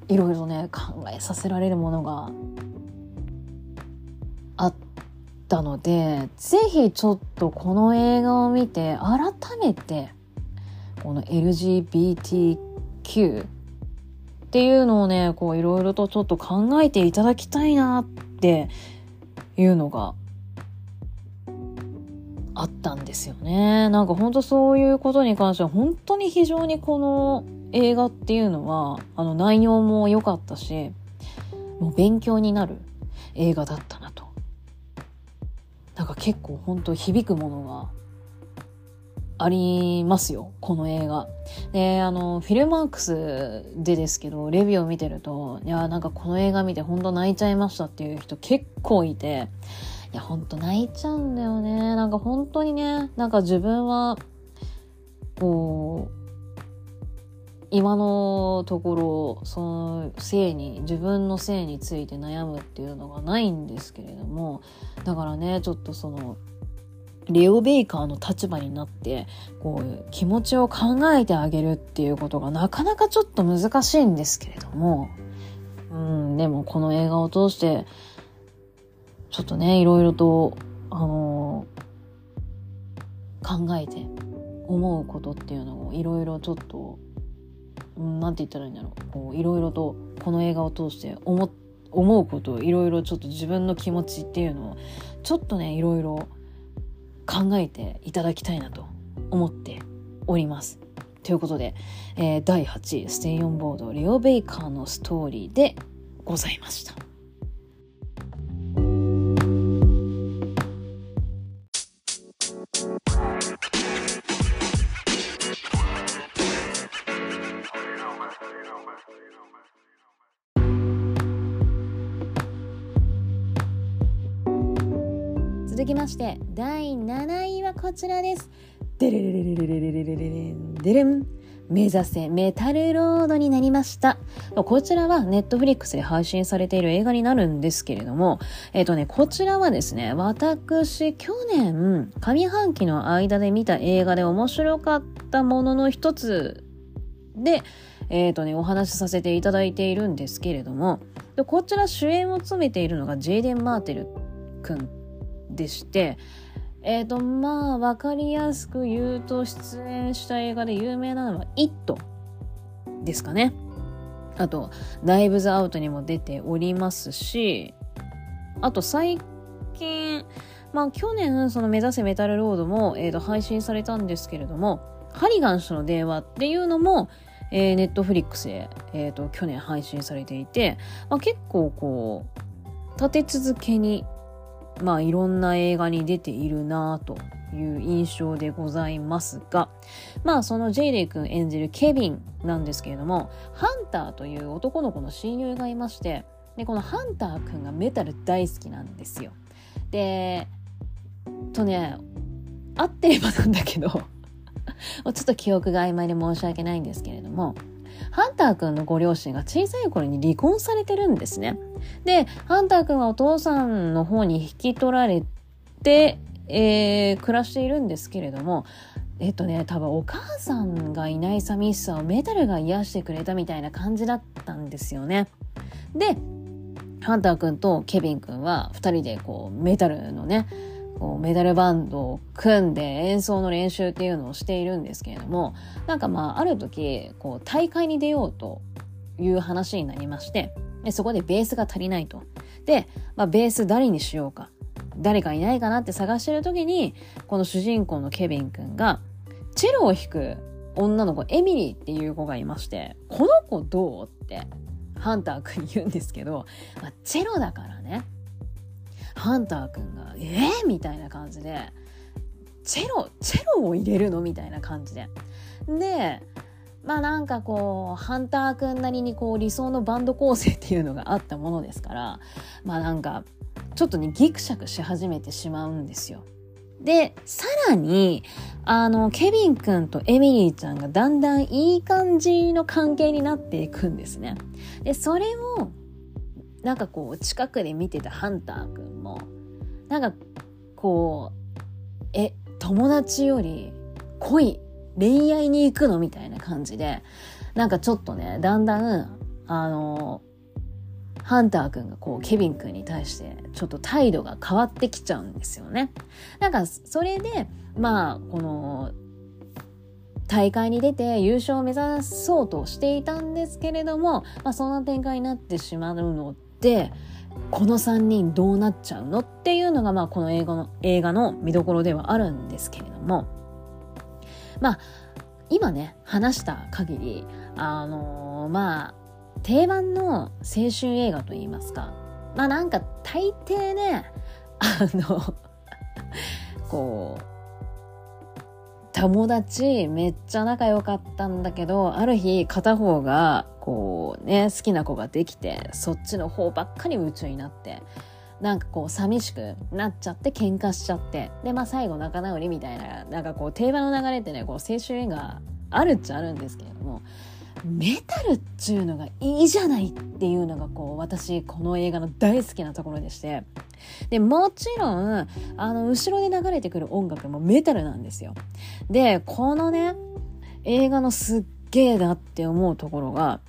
いろいろね考えさせられるものがあったのでぜひちょっとこの映画を見て改めてこの LGBTQ っていうのをねこういろいろとちょっと考えていただきたいなっていうのがあったんですよね。なんか本当そういうことに関しては本当に非常にこの映画っていうのはあの内容も良かったしもう勉強になる映画だったなと。なんか結構本当響くものがありますよ、この映画。で、あの、フィルマークスでですけど、レビューを見てると、いや、なんかこの映画見て本当泣いちゃいましたっていう人結構いて、いや、ほんと泣いちゃうんだよね。なんか本当にね、なんか自分は、こう、今のところ、その性に、自分の性について悩むっていうのがないんですけれども、だからね、ちょっとその、レオ・ベイカーの立場になって、こう、気持ちを考えてあげるっていうことがなかなかちょっと難しいんですけれども、うん、でもこの映画を通して、ちょっとね、いろいろと、あのー、考えて思うことっていうのをいろいろちょっと、うん、なんて言ったらいいんだろう。こう、いろいろとこの映画を通して思、思うことをいろいろちょっと自分の気持ちっていうのを、ちょっとね、いろいろ考えていただきたいなと思っております。ということで、えー、第8位、ステイオンボード、レオ・ベイカーのストーリーでございました。きまして第7位はこちらですデレレレレレレレレレレデレン目指せメタルロードになりました。こちらはネットフリックスで配信されている映画になるんですけれども、えっ、ー、とね、こちらはですね、私、去年、上半期の間で見た映画で面白かったものの一つで、えっ、ー、とね、お話しさせていただいているんですけれども、こちら主演を務めているのがジェイデン・マーテル君でして、えっ、ー、と、まあ、わかりやすく言うと、出演した映画で有名なのは、イットですかね。あと、ライブズアウトにも出ておりますし、あと最近、まあ去年、その目指せメタルロードも、えー、配信されたんですけれども、ハリガン氏の電話っていうのも、えー、ネットフリックスで、えーと、去年配信されていて、まあ、結構こう、立て続けにまあいろんな映画に出ているなという印象でございますが、まあそのジェイレイ君演じるケビンなんですけれども、ハンターという男の子の親友がいまして、で、このハンター君がメタル大好きなんですよ。で、とね、合ってればなんだけどちょっと記憶が曖昧で申し訳ないんですけれども、ハンター君のご両親が小さい頃に離婚されてるんですね。で、ハンター君はお父さんの方に引き取られて、えー、暮らしているんですけれども、えっとね、多分お母さんがいない寂しさをメタルが癒してくれたみたいな感じだったんですよね。で、ハンター君とケビン君は2人でこうメタルのね、こうメダルバンドを組んで演奏の練習っていうのをしているんですけれどもなんかまあある時こう大会に出ようという話になりましてでそこでベースが足りないと。で、まあ、ベース誰にしようか誰かいないかなって探してる時にこの主人公のケビン君がチェロを弾く女の子エミリーっていう子がいましてこの子どうってハンター君に言うんですけど、まあ、チェロだからねハンター君が「えー?」みたいな感じでチェロチェロを入れるの？みたいな感じで。でまあなんかこう、ハンターくんなりにこう理想のバンド構成っていうのがあったものですから、まあなんか、ちょっとね、ギクシャクし始めてしまうんですよ。で、さらに、あの、ケビン君とエミリーちゃんがだんだんいい感じの関係になっていくんですね。で、それを、なんかこう、近くで見てたハンター君も、なんか、こう、え、友達より恋、恋愛に行くの？みたいな感じで、なんかちょっとね、だんだん、あの、ハンター君がこう、ケビン君に対して、ちょっと態度が変わってきちゃうんですよね。なんか、それで、まあ、この、大会に出て優勝を目指そうとしていたんですけれども、まあ、そんな展開になってしまうので、この3人どうなっちゃうの？っていうのが、まあ、この映画の、映画の見どころではあるんですけれども、まあ、今ね、話した限り、あのー、まあ、定番の青春映画といいますか、まあなんか大抵ね、あの こう、友達めっちゃ仲良かったんだけど、ある日片方がこうね、好きな子ができて、そっちの方ばっかり夢中になって、なんかこう寂しくなっちゃって喧嘩しちゃって、でまあ最後仲直りみたいな、なんかこう定番の流れってね、こう青春映画あるっちゃあるんですけれども、メタルっちゅうのがいいじゃないっていうのがこう私この映画の大好きなところでして。でもちろんあの後ろで流れてくる音楽もメタルなんですよ。でこのね映画のすっげえなって思うところが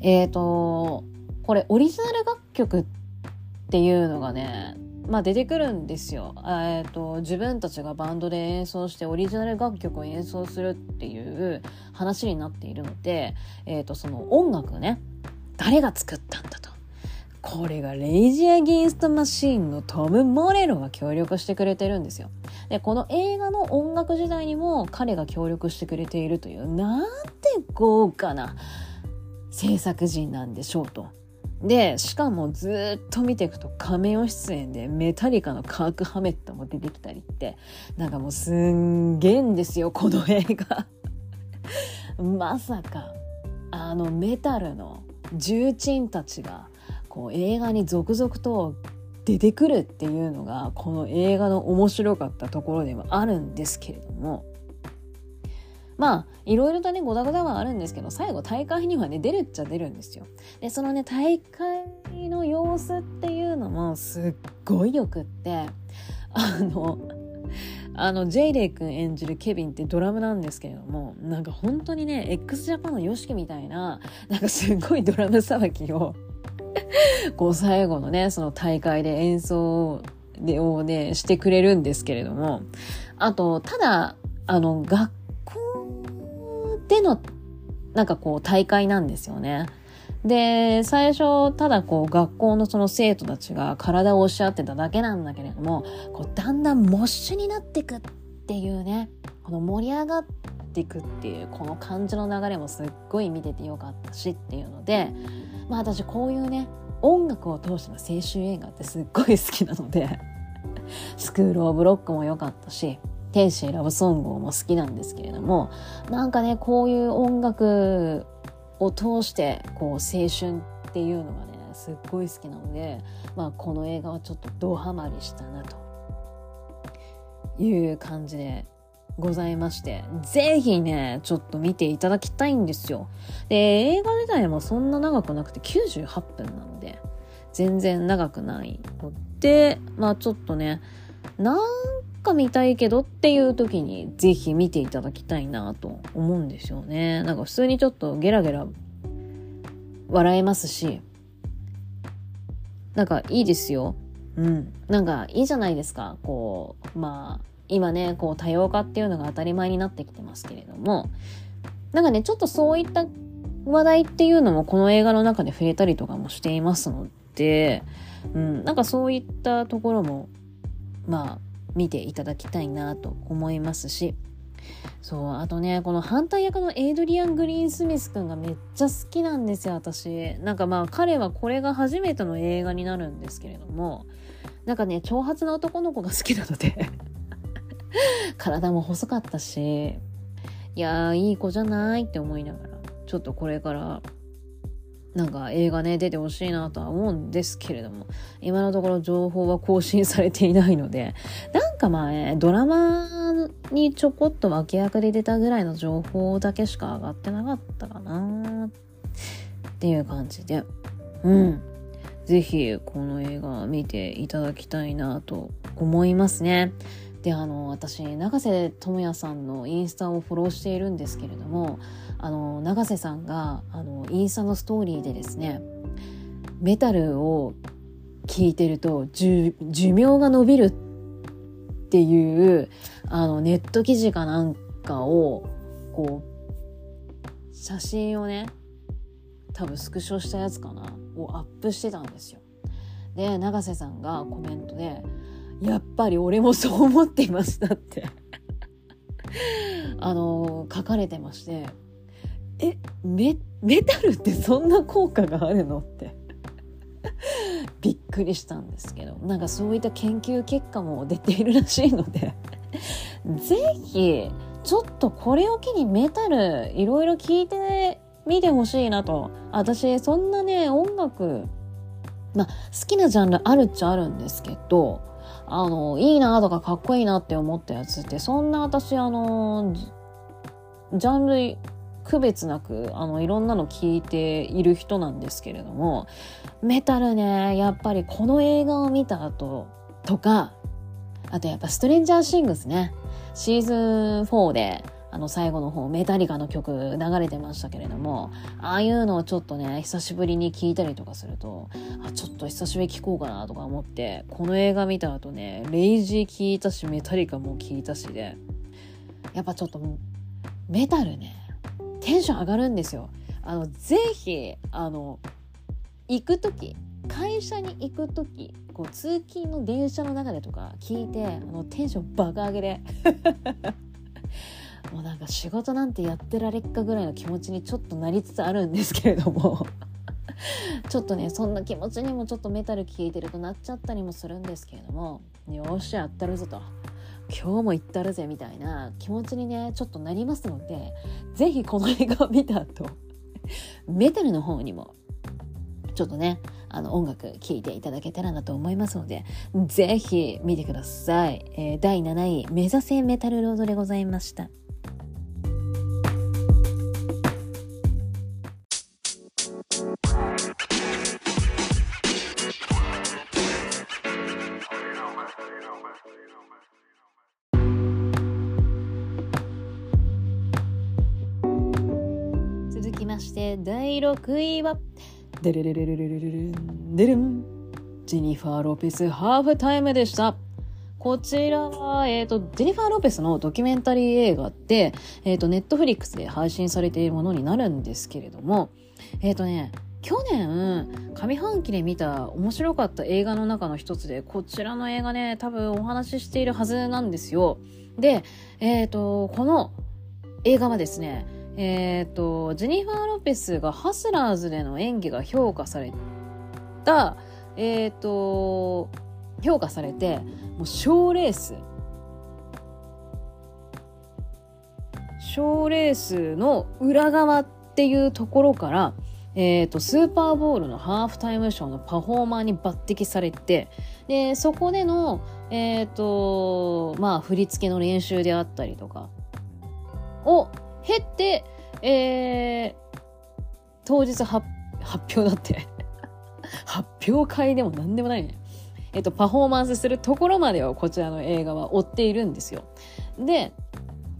えっ、ー、とこれオリジナル楽曲ってっていうのがねまあ、出てくるんですよ、えーと、自分たちがバンドで演奏してオリジナル楽曲を演奏するっていう話になっているので、えーと、その音楽ね誰が作ったんだと。これがレイジ・アゲインスト・マシーンのトム・モレロが協力してくれてるんですよ。で、この映画の音楽時代にも彼が協力してくれているという、なんて豪華な制作陣なんでしょうと。で、しかもずっと見ていくと仮面出演でメタリカのカーク・ハメットも出てきたりって、なんかもうすんげえんですよ、この映画。まさか、あのメタルの重鎮たちが、こう映画に続々と出てくるっていうのが、この映画の面白かったところではあるんですけれども、まあ、いろいろとね、ごだごだはあるんですけど、最後大会にはね、出るっちゃ出るんですよ。で、そのね、大会の様子っていうのもすっごいよくって、あの、あの、ジェイレイ君演じるケビンってドラムなんですけれども、なんか本当にね、x ジャパンの YOSHIKI みたいな、なんかすごいドラムさばきを こう最後のね、その大会で演奏でをね、してくれるんですけれども、あと、ただ、あの、学での、なんかこう大会なんですよね。で、最初、ただこう学校のその生徒たちが体を押し合ってただけなんだけれども、こうだんだんモッシュになってくっていうね、この盛り上がっていくっていうこの感じの流れもすっごい見ててよかったしっていうので、まあ私こういうね、音楽を通しての青春映画ってすっごい好きなので、スクールオブロックも良かったし、天使ラブソングも好きなんですけれどもなんかねこういう音楽を通してこう青春っていうのがねすっごい好きなので、まあ、この映画はちょっとドハマりしたなという感じでございまして、ぜひね、ちょっと見ていただきたいんですよ。で、映画自体もそんな長くなくて98分なので、全然長くないので、まあちょっとね、なんか見たいけどっていう時にぜひ見ていただきたいなと思うんですよね。なんか普通にちょっとゲラゲラ笑えますし、なんかいいですよ。うん。なんかいいじゃないですか。こう、まあ、今ね、こう多様化っていうのが当たり前になってきてますけれども、なんかね、ちょっとそういった話題っていうのもこの映画の中で触れたりとかもしていますので、うん、なんかそういったところも、まあ、見ていただきたいなと思いますし。そうあとねこの反対役のエイドリアン・グリーンスミス君がめっちゃ好きなんですよ私。なんかまあ彼はこれが初めての映画になるんですけれども。なんかね長髪な男の子が好きなので。体も細かったし。いやーいい子じゃないって思いながら。ちょっとこれからなんか映画ね出てほしいなとは思うんですけれども今のところ情報は更新されていないので なんか前ドラマにちょこっと脇役で出たぐらいの情報だけしか上がってなかったかなっていう感じでうん是非この映画見ていただきたいなと思いますね。であの私永瀬智也さんのインスタをフォローしているんですけれどもあの永瀬さんがあのインスタのストーリーでですねメタルを聞いてると寿命が伸びるっていうあのネット記事かなんかをこう写真をね多分スクショしたやつかなをアップしてたんですよ。で永瀬さんがコメントでやっぱり俺もそう思っていましたって。あの書かれてましてえメメタルってそんな効果があるのって。びっくりしたんですけど。なんかそういった研究結果も出ているらしいので。是非ちょっとこれを機にメタルいろいろ聞いてみてほしいなと。私そんなね音楽まあ好きなジャンルあるっちゃあるんですけどあの、いいなとかかっこいいなって思ったやつって、そんな私、あの、ジャンル区別なく、あの、いろんなの聞いている人なんですけれども、メタルね、やっぱりこの映画を見た後とか、あとやっぱストレンジャーシングスね、シーズン4で、あの最後の方メタリカの曲流れてましたけれどもああいうのをちょっとね久しぶりに聞いたりとかするとあちょっと久しぶりに聞こうかなとか思ってこの映画見た後ねレイジー聞いたしメタリカも聞いたしでやっぱちょっとメタルねテンション上がるんですよ。あのぜひあの行く時会社に行く時こう通勤の電車の中でとか聞いてあのテンションバカ上げでもうなんか仕事なんてやってられっかぐらいの気持ちにちょっとなりつつあるんですけれども。ちょっとねそんな気持ちにもちょっとメタル聴いてるとなっちゃったりもするんですけれども。よしゃやったるぞと。今日も行ったるぜみたいな気持ちにねちょっとなりますので是非この映画を見た後メタルの方にもちょっとねあの音楽聴いていただけたらなと思いますので是非見てください、えー、第7位「目指せメタルロード」でございました。して第6位は、デレレレレレレレレ、デレン、ジェニファー・ロペスハーフタイムでした。こちらは、えっ、ー、と、ジェニファー・ロペスのドキュメンタリー映画って、えっ、ー、と、ネットフリックスで配信されているものになるんですけれども、えっ、ー、とね、去年、上半期で見た面白かった映画の中の一つで、こちらの映画ね、多分お話ししているはずなんですよ。で、えっ、と、この映画はですね、えっ、ー、と、ジェニファー・ロペスがハスラーズでの演技が評価された、えっ、ー、と、評価されて、もう賞レース、賞レースの裏側っていうところから、え、ー、と、スーパーボールのハーフタイムショーのパフォーマーに抜擢されて、で、そこでの、えっ、と、まあ、振り付けの練習であったりとかを経て、えー、当日発表だって 発表会でも何でもないね。えっと、パフォーマンスするところまでをこちらの映画は追っているんですよ。で、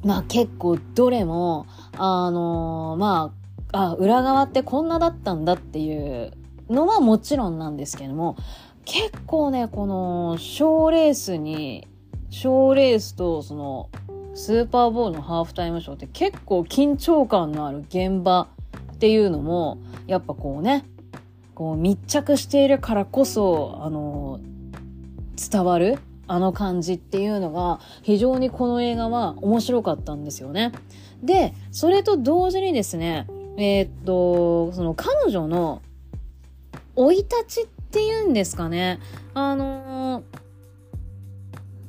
まあ結構どれも、あのー、まあ、あ、裏側ってこんなだったんだっていうのはもちろんなんですけども、結構ね、この、賞レースに、賞レースとその、スーパーボールのハーフタイムショーって結構緊張感のある現場っていうのもやっぱこうねこう密着しているからこそあの伝わるあの感じっていうのが非常にこの映画は面白かったんですよね。で、それと同時にですね、えー、っと、その彼女の生い立ちっていうんですかね。あのー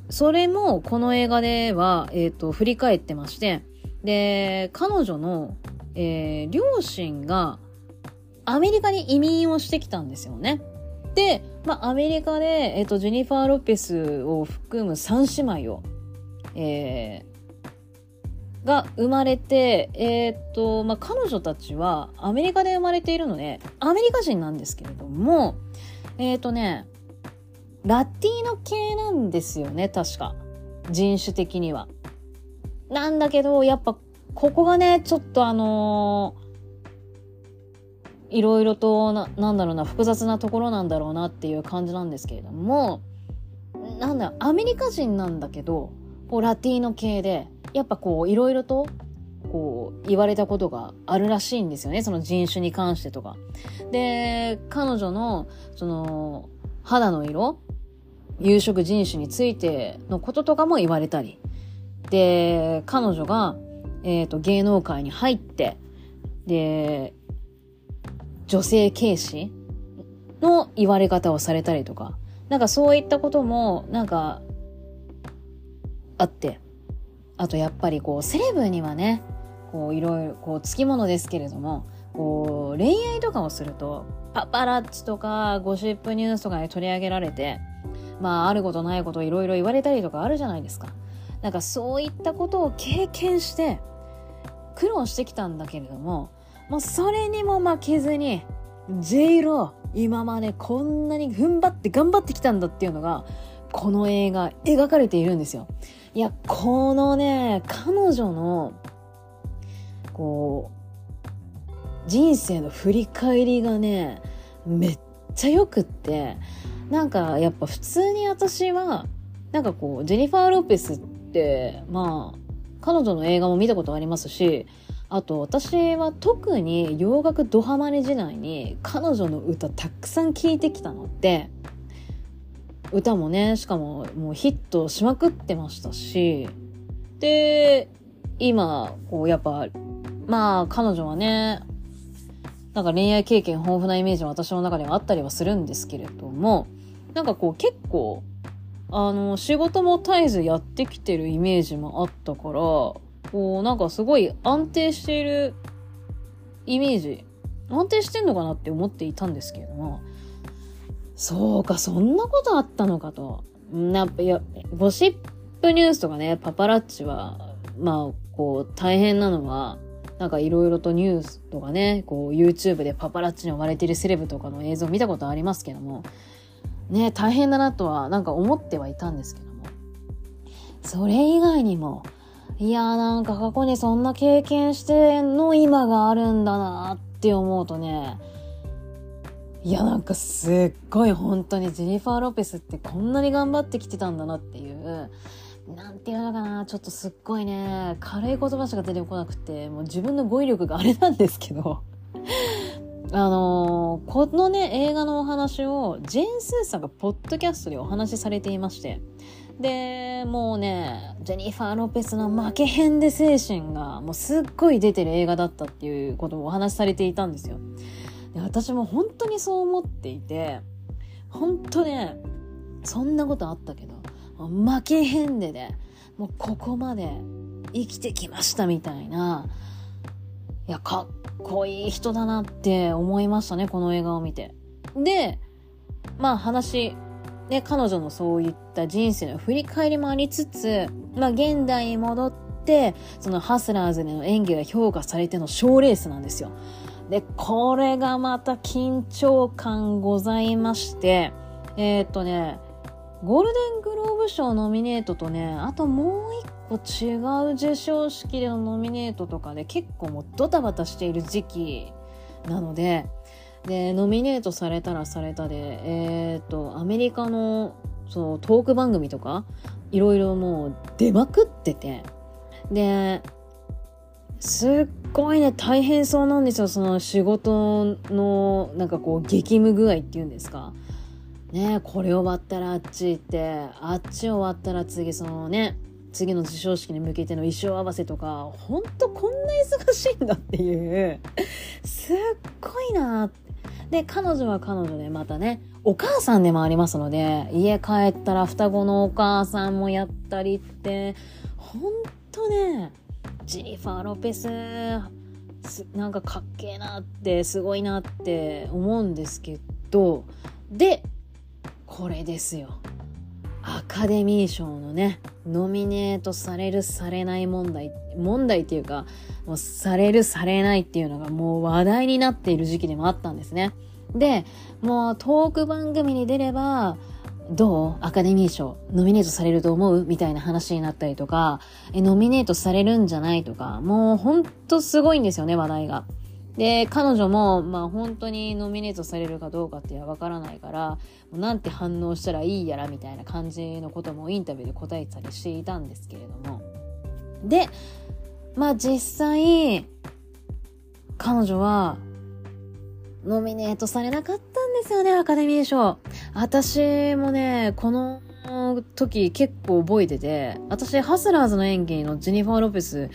それもこの映画では、えっ、ー、と、振り返ってまして、で、彼女の、えー、両親がアメリカに移民をしてきたんですよね。で、まあ、アメリカで、えっ、ー、と、ジェニファー・ロペスを含む3姉妹を、えー、が生まれて、えっ、ー、と、まあ、彼女たちはアメリカで生まれているので、アメリカ人なんですけれども、えっ、とね、ラティーノ系なんですよね、確か。人種的には。なんだけど、やっぱ、ここがね、ちょっとあのーいろいろとな、なんだろうな、複雑なところなんだろうなっていう感じなんですけれども、なんだ、アメリカ人なんだけど、こう、ラティーノ系で、やっぱこう、いろいろと、こう、言われたことがあるらしいんですよね、その人種に関してとか。で、彼女の、その、肌の色、有色人種についてのこととかも言われたり。で、彼女が、えっ、ー、と、芸能界に入って、で、女性軽視の言われ方をされたりとか、なんかそういったことも、なんか、あって。あとやっぱりこう、セレブにはね、こういろいろ、こう、つきものですけれども、こう、恋愛とかをすると、パパラッチとかゴシップニュースとかに取り上げられて、まあ、あることないこといろいろ言われたりとかあるじゃないですか。なんかそういったことを経験して、苦労してきたんだけれども、もうそれにも負けずに、J ロ、今までこんなに踏ん張って頑張ってきたんだっていうのが、この映画描かれているんですよ。いや、このね、彼女の、こう、人生の振り返りがね、めっちゃ良くって、なんかやっぱ普通に私は、なんかこう、ジェニファー・ロペスって、まあ、彼女の映画も見たことありますし、あと私は特に洋楽ドハマり時代に彼女の歌たくさん聴いてきたので歌もねしかももうヒットしまくってましたしで今こうやっぱまあ彼女はねなんか恋愛経験豊富なイメージは私の中ではあったりはするんですけれどもなんかこう結構あの仕事も絶えずやってきてるイメージもあったからこう、なんかすごい安定しているイメージ、安定してんのかなって思っていたんですけれども、そうか、そんなことあったのかと。やっぱ、いや、ゴシップニュースとかね、パパラッチは、まあ、こう、大変なのは、なんかいろいろとニュースとかね、こう YouTube でパパラッチに追われてるセレブとかの映像見たことありますけども、ね、大変だなとはなんか思ってはいたんですけども、それ以外にも、いやーなんか過去にそんな経験しての今があるんだなって思うとね、いやなんかすっごい本当にジェニファー・ロペスってこんなに頑張ってきてたんだなっていう、なんていうのかな、ちょっとすっごいね、軽い言葉しか出てこなくて、もう自分の語彙力があれなんですけど、あのー、このね、映画のお話を、ジェーン・スーさんがポッドキャストでお話しされていまして、で、もうね、ジェニファー・ロペスの負けへんで精神がもうすっごい出てる映画だったっていうことをお話しされていたんですよ。で私も本当にそう思っていて、本当ね、そんなことあったけど、負けへんでで、もうここまで生きてきましたみたいな、いや、かっこい人だなって思いましたね、この映画を見て。で、まあ話で、彼女のそういった人生の振り返りもありつつ、まあ現代に戻って、そのハスラーズでの演技が評価されての賞レースなんですよ。で、これがまた緊張感ございまして、えー、っとね、ゴールデングローブ賞ノミネートとね、あともう一違う授賞式でのノミネートとかで結構もうドタバタしている時期なので、で、ノミネートされたらされたで、えっ、と、アメリカの、そのトーク番組とか、いろいろもう出まくってて、で、すっごいね、大変そうなんですよ。その仕事の、なんかこう、激務具合っていうんですか。ねこれ終わったらあっち行って、あっち終わったら次、そのね、次の授賞式に向けての衣装合わせとか、ほんとこんな忙しいんだっていう、すっごいなってで、彼女は彼女でまたね、お母さんでもありますので、家帰ったら双子のお母さんもやったりって、ほんとね、ジニファー・ロペスなんかかっけえなってすごいなって思うんですけどでこれですよ。アカデミー賞のねノミネートされるされない問題問題っていうかもうされるされないっていうのがもう話題になっている時期でもあったんですね。でもうトーク番組に出ればどう？アカデミー賞ノミネートされると思う？みたいな話になったりとかえノミネートされるんじゃないとかもうほんとすごいんですよね話題が。で、彼女も、まあ本当にノミネートされるかどうかってわからないから、なんて反応したらいいやらみたいな感じのこともインタビューで答えたりしていたんですけれども。で、まあ実際、彼女は、ノミネートされなかったんですよね、アカデミー賞。私もね、この時結構覚えてて、私、ハスラーズの演技のジェニファー・ロペス、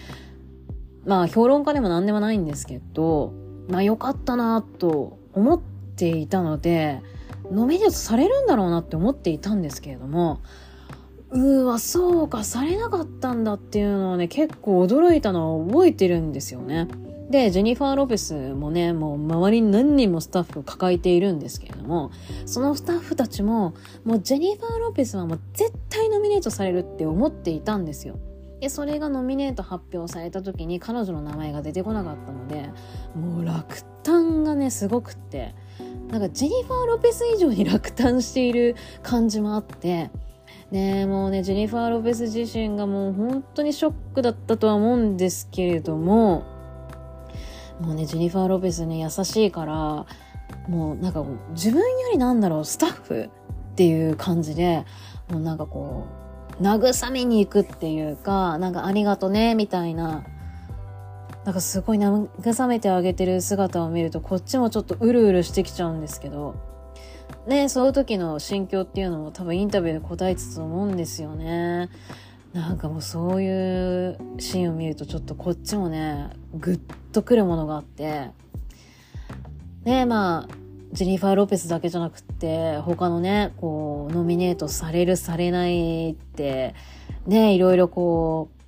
まあ評論家でも何でもないんですけど、まあ良かったなと思っていたので、ノミネートされるんだろうなって思っていたんですけれども、うーわ、そうか、されなかったんだっていうのはね、結構驚いたのは覚えてるんですよね。で、ジェニファー・ロペスもね、もう周りに何人もスタッフを抱えているんですけれども、そのスタッフたちも、もうジェニファー・ロペスはもう絶対ノミネートされるって思っていたんですよ。でそれがノミネート発表された時に彼女の名前が出てこなかったのでもう落胆がねすごくってなんかジェニファー・ロペス以上に落胆している感じもあってねもうねジェニファー・ロペス自身がもう本当にショックだったとは思うんですけれどももうねジェニファー・ロペスね優しいからもうなんか自分よりなんだろうスタッフっていう感じでもうなんかこう慰めに行くっていうか、なんかありがとね、みたいな、なんかすごい慰めてあげてる姿を見ると、こっちもちょっとうるうるしてきちゃうんですけど、ね、そういう時の心境っていうのも多分インタビューで答えつつ思うんですよね。なんかもうそういうシーンを見るとちょっとこっちもね、ぐっとくるものがあって、ねまあ、ジェニファー・ロペスだけじゃなくって他のねこうノミネートされるされないってねいろいろこう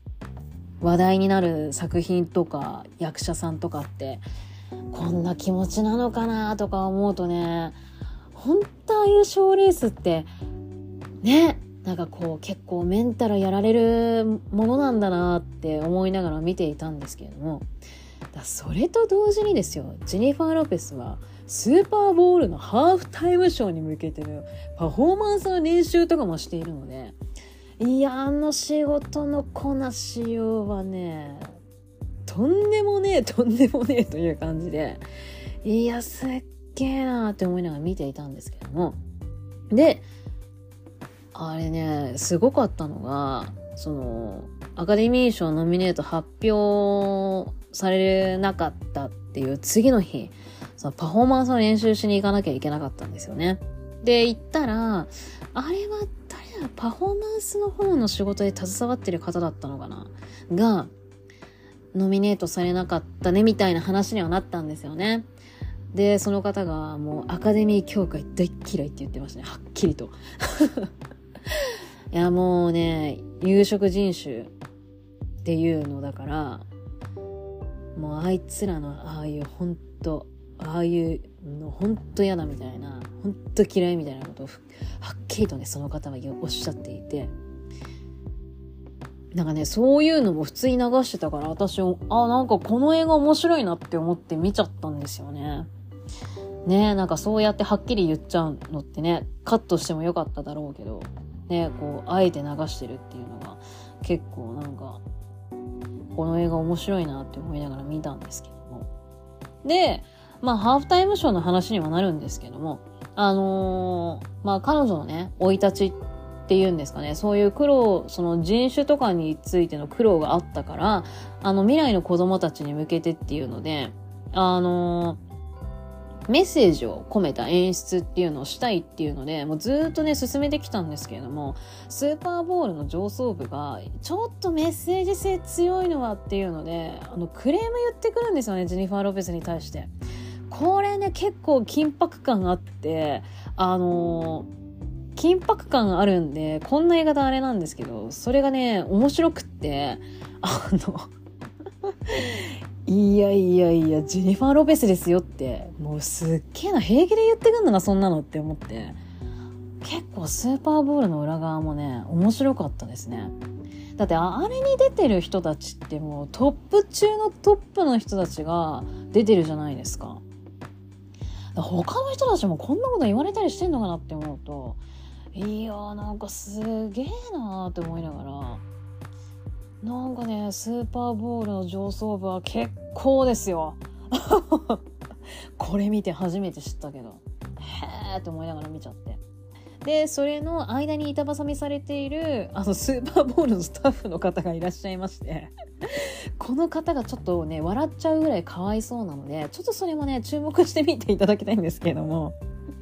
話題になる作品とか役者さんとかってこんな気持ちなのかなとか思うとね本当ああいう賞レースってねなんかこう結構メンタルやられるものなんだなって思いながら見ていたんですけれどもだそれと同時にですよジェニファー・ロペスはスーパーボールのハーフタイムショーに向けてのパフォーマンスの練習とかもしているので、いや、あの仕事のこなしようはね、とんでもねえ、とんでもねえ という感じで、いや、すっげえなーって思いながら見ていたんですけども。で、あれね、すごかったのが、その、アカデミー賞ノミネート発表されなかったっていう次の日、そのパフォーマンスの練習しに行かなきゃいけなかったんですよね。で、行ったら、あれはパフォーマンスの方の仕事で携わってる方だったのかな？が、ノミネートされなかったねみたいな話にはなったんですよね。で、その方がもうアカデミー協会大っ嫌いって言ってましたね。はっきりと。いや、もうね、有色人種っていうのだから、もうあいつらのああいう本当ああいうの本当嫌だみたいな本当嫌いみたいなことをはっきりとねその方はおっしゃっていてなんかねそういうのも普通に流してたから私あなんかこの映画面白いなって思って見ちゃったんですよね。ねえなんかそうやってはっきり言っちゃうのってねカットしてもよかっただろうけどねこうあえて流してるっていうのが結構なんかこの映画面白いなって思いながら見たんですけども。で、まあ、ハーフタイムショーの話にはなるんですけども、あのー、まあ、彼女のね、生い立ちっていうんですかね、そういう苦労、その人種とかについての苦労があったから、あの、未来の子供たちに向けてっていうので、あのーメッセージを込めた演出っていうのをしたいっていうので、もうずっとね、進めてきたんですけれども、スーパーボールの上層部が、ちょっとメッセージ性強いのはっていうので、あの、クレーム言ってくるんですよね、ジェニファー・ロペスに対して。これね、結構緊迫感あって、あの緊迫感あるんで、こんな言い方あれなんですけど、それがね、面白くって、あの いやいやいや、ジェニファー・ロペスですよって、もうすっげえな、平気で言ってくんだな、そんなのって思って。結構スーパーボールの裏側もね、面白かったですね。だってあれに出てる人たちってもうトップ中のトップの人たちが出てるじゃないですか。他の人たちもこんなこと言われたりしてんのかなって思うといやーなんかすげえなーって思いながらなんかねスーパーボールの上層部は結構ですよ。これ見て初めて知ったけどへえって思いながら見ちゃって。でそれの間に板挟みされているあのスーパーボールのスタッフの方がいらっしゃいまして この方がちょっとね笑っちゃうぐらいかわいそうなのでちょっとそれもね注目してみていただきたいんですけれども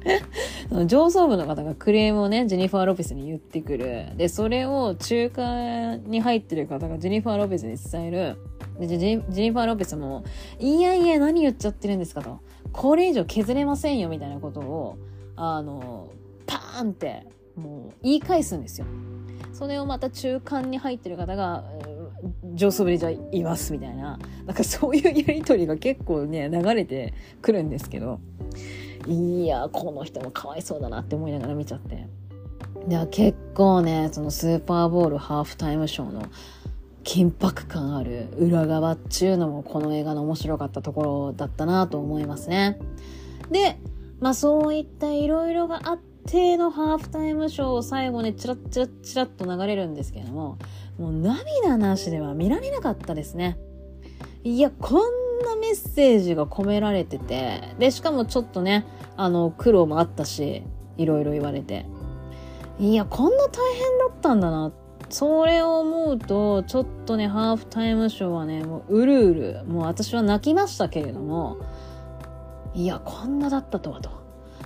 上層部の方がクレームをね、ジェニファー・ロペスに言ってくる。で、それを中間に入ってる方がジェニファー・ロペスに伝える。でジェニファー・ロペスも、いやいや、何言っちゃってるんですかと。これ以上削れませんよ、みたいなことを、あの、パーンって、もう言い返すんですよ。それをまた中間に入ってる方が、上層部でじゃいますみたいな、なんかそういうやりとりが結構ね、流れてくるんですけど、いやこの人もかわいそうだなって思いながら見ちゃって。いや結構ねそのスーパーボールハーフタイムショーの緊迫感ある裏側っちゅうのもこの映画の面白かったところだったなと思いますね。でまあそういったいろいろがあってのハーフタイムショーを最後ねチラッチラッチラッと流れるんですけれどももう涙なしでは見られなかったですねいやこんなメッセージが込められてて、で、しかもちょっとね、あの、苦労もあったし、いろいろ言われて。いや、こんな大変だったんだな。それを思うと、ちょっとね、ハーフタイムショーはね、もううるうる、もう私は泣きましたけれども、いや、こんなだったとはと。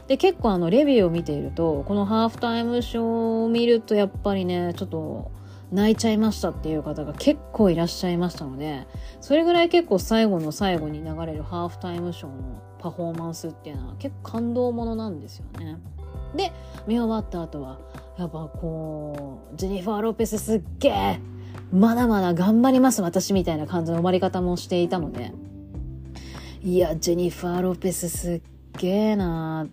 で、結構あの、レビューを見ていると、このハーフタイムショーを見ると、やっぱりね、ちょっと、泣いちゃいましたっていう方が結構いらっしゃいましたので、それぐらい結構最後の最後に流れるハーフタイムショーのパフォーマンスっていうのは結構感動ものなんですよね。で、見終わった後は、やっぱこう、ジェニファー・ロペスすっげえまだまだ頑張ります私みたいな感じの終わり方もしていたので、いや、ジェニファー・ロペスすっげえな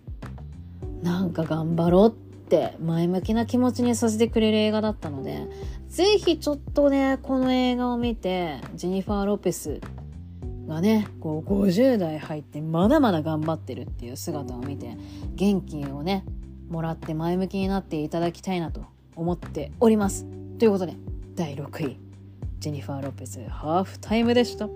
なんか頑張ろうって前向きな気持ちにさせてくれる映画だったので、ぜひちょっとね、この映画を見て、ジェニファー・ロペスがね、こう50代入ってまだまだ頑張ってるっていう姿を見て、元気をね、もらって前向きになっていただきたいなと思っております。ということで、第6位、ジェニファー・ロペスハーフタイムでした。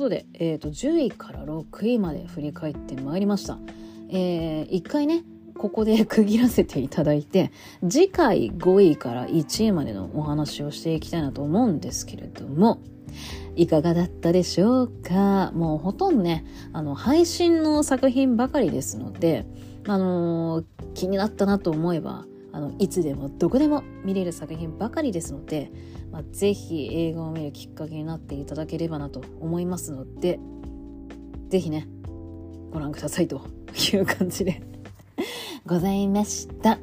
ことで、えーと、10位から6位まで振り返ってまいりました。えー、一回ね、ここで 区切らせていただいて、次回5位から1位までのお話をしていきたいなと思うんですけれども、いかがだったでしょうか？もうほとんどね、あの、配信の作品ばかりですので、あのー、気になったなと思えば、あの、いつでもどこでも見れる作品ばかりですので、まあ、ぜひ映画を見るきっかけになっていただければなと思いますので、ぜひね、ご覧くださいと いう感じで ございました。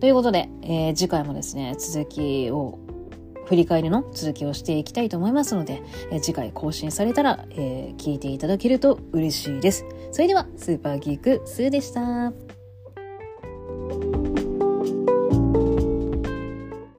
ということで、えー、次回もですね、続きを、振り返りの続きをしていきたいと思いますので、え、次回更新されたら、えー、聞いていただけると嬉しいです。それでは、スーパーギークスーでした。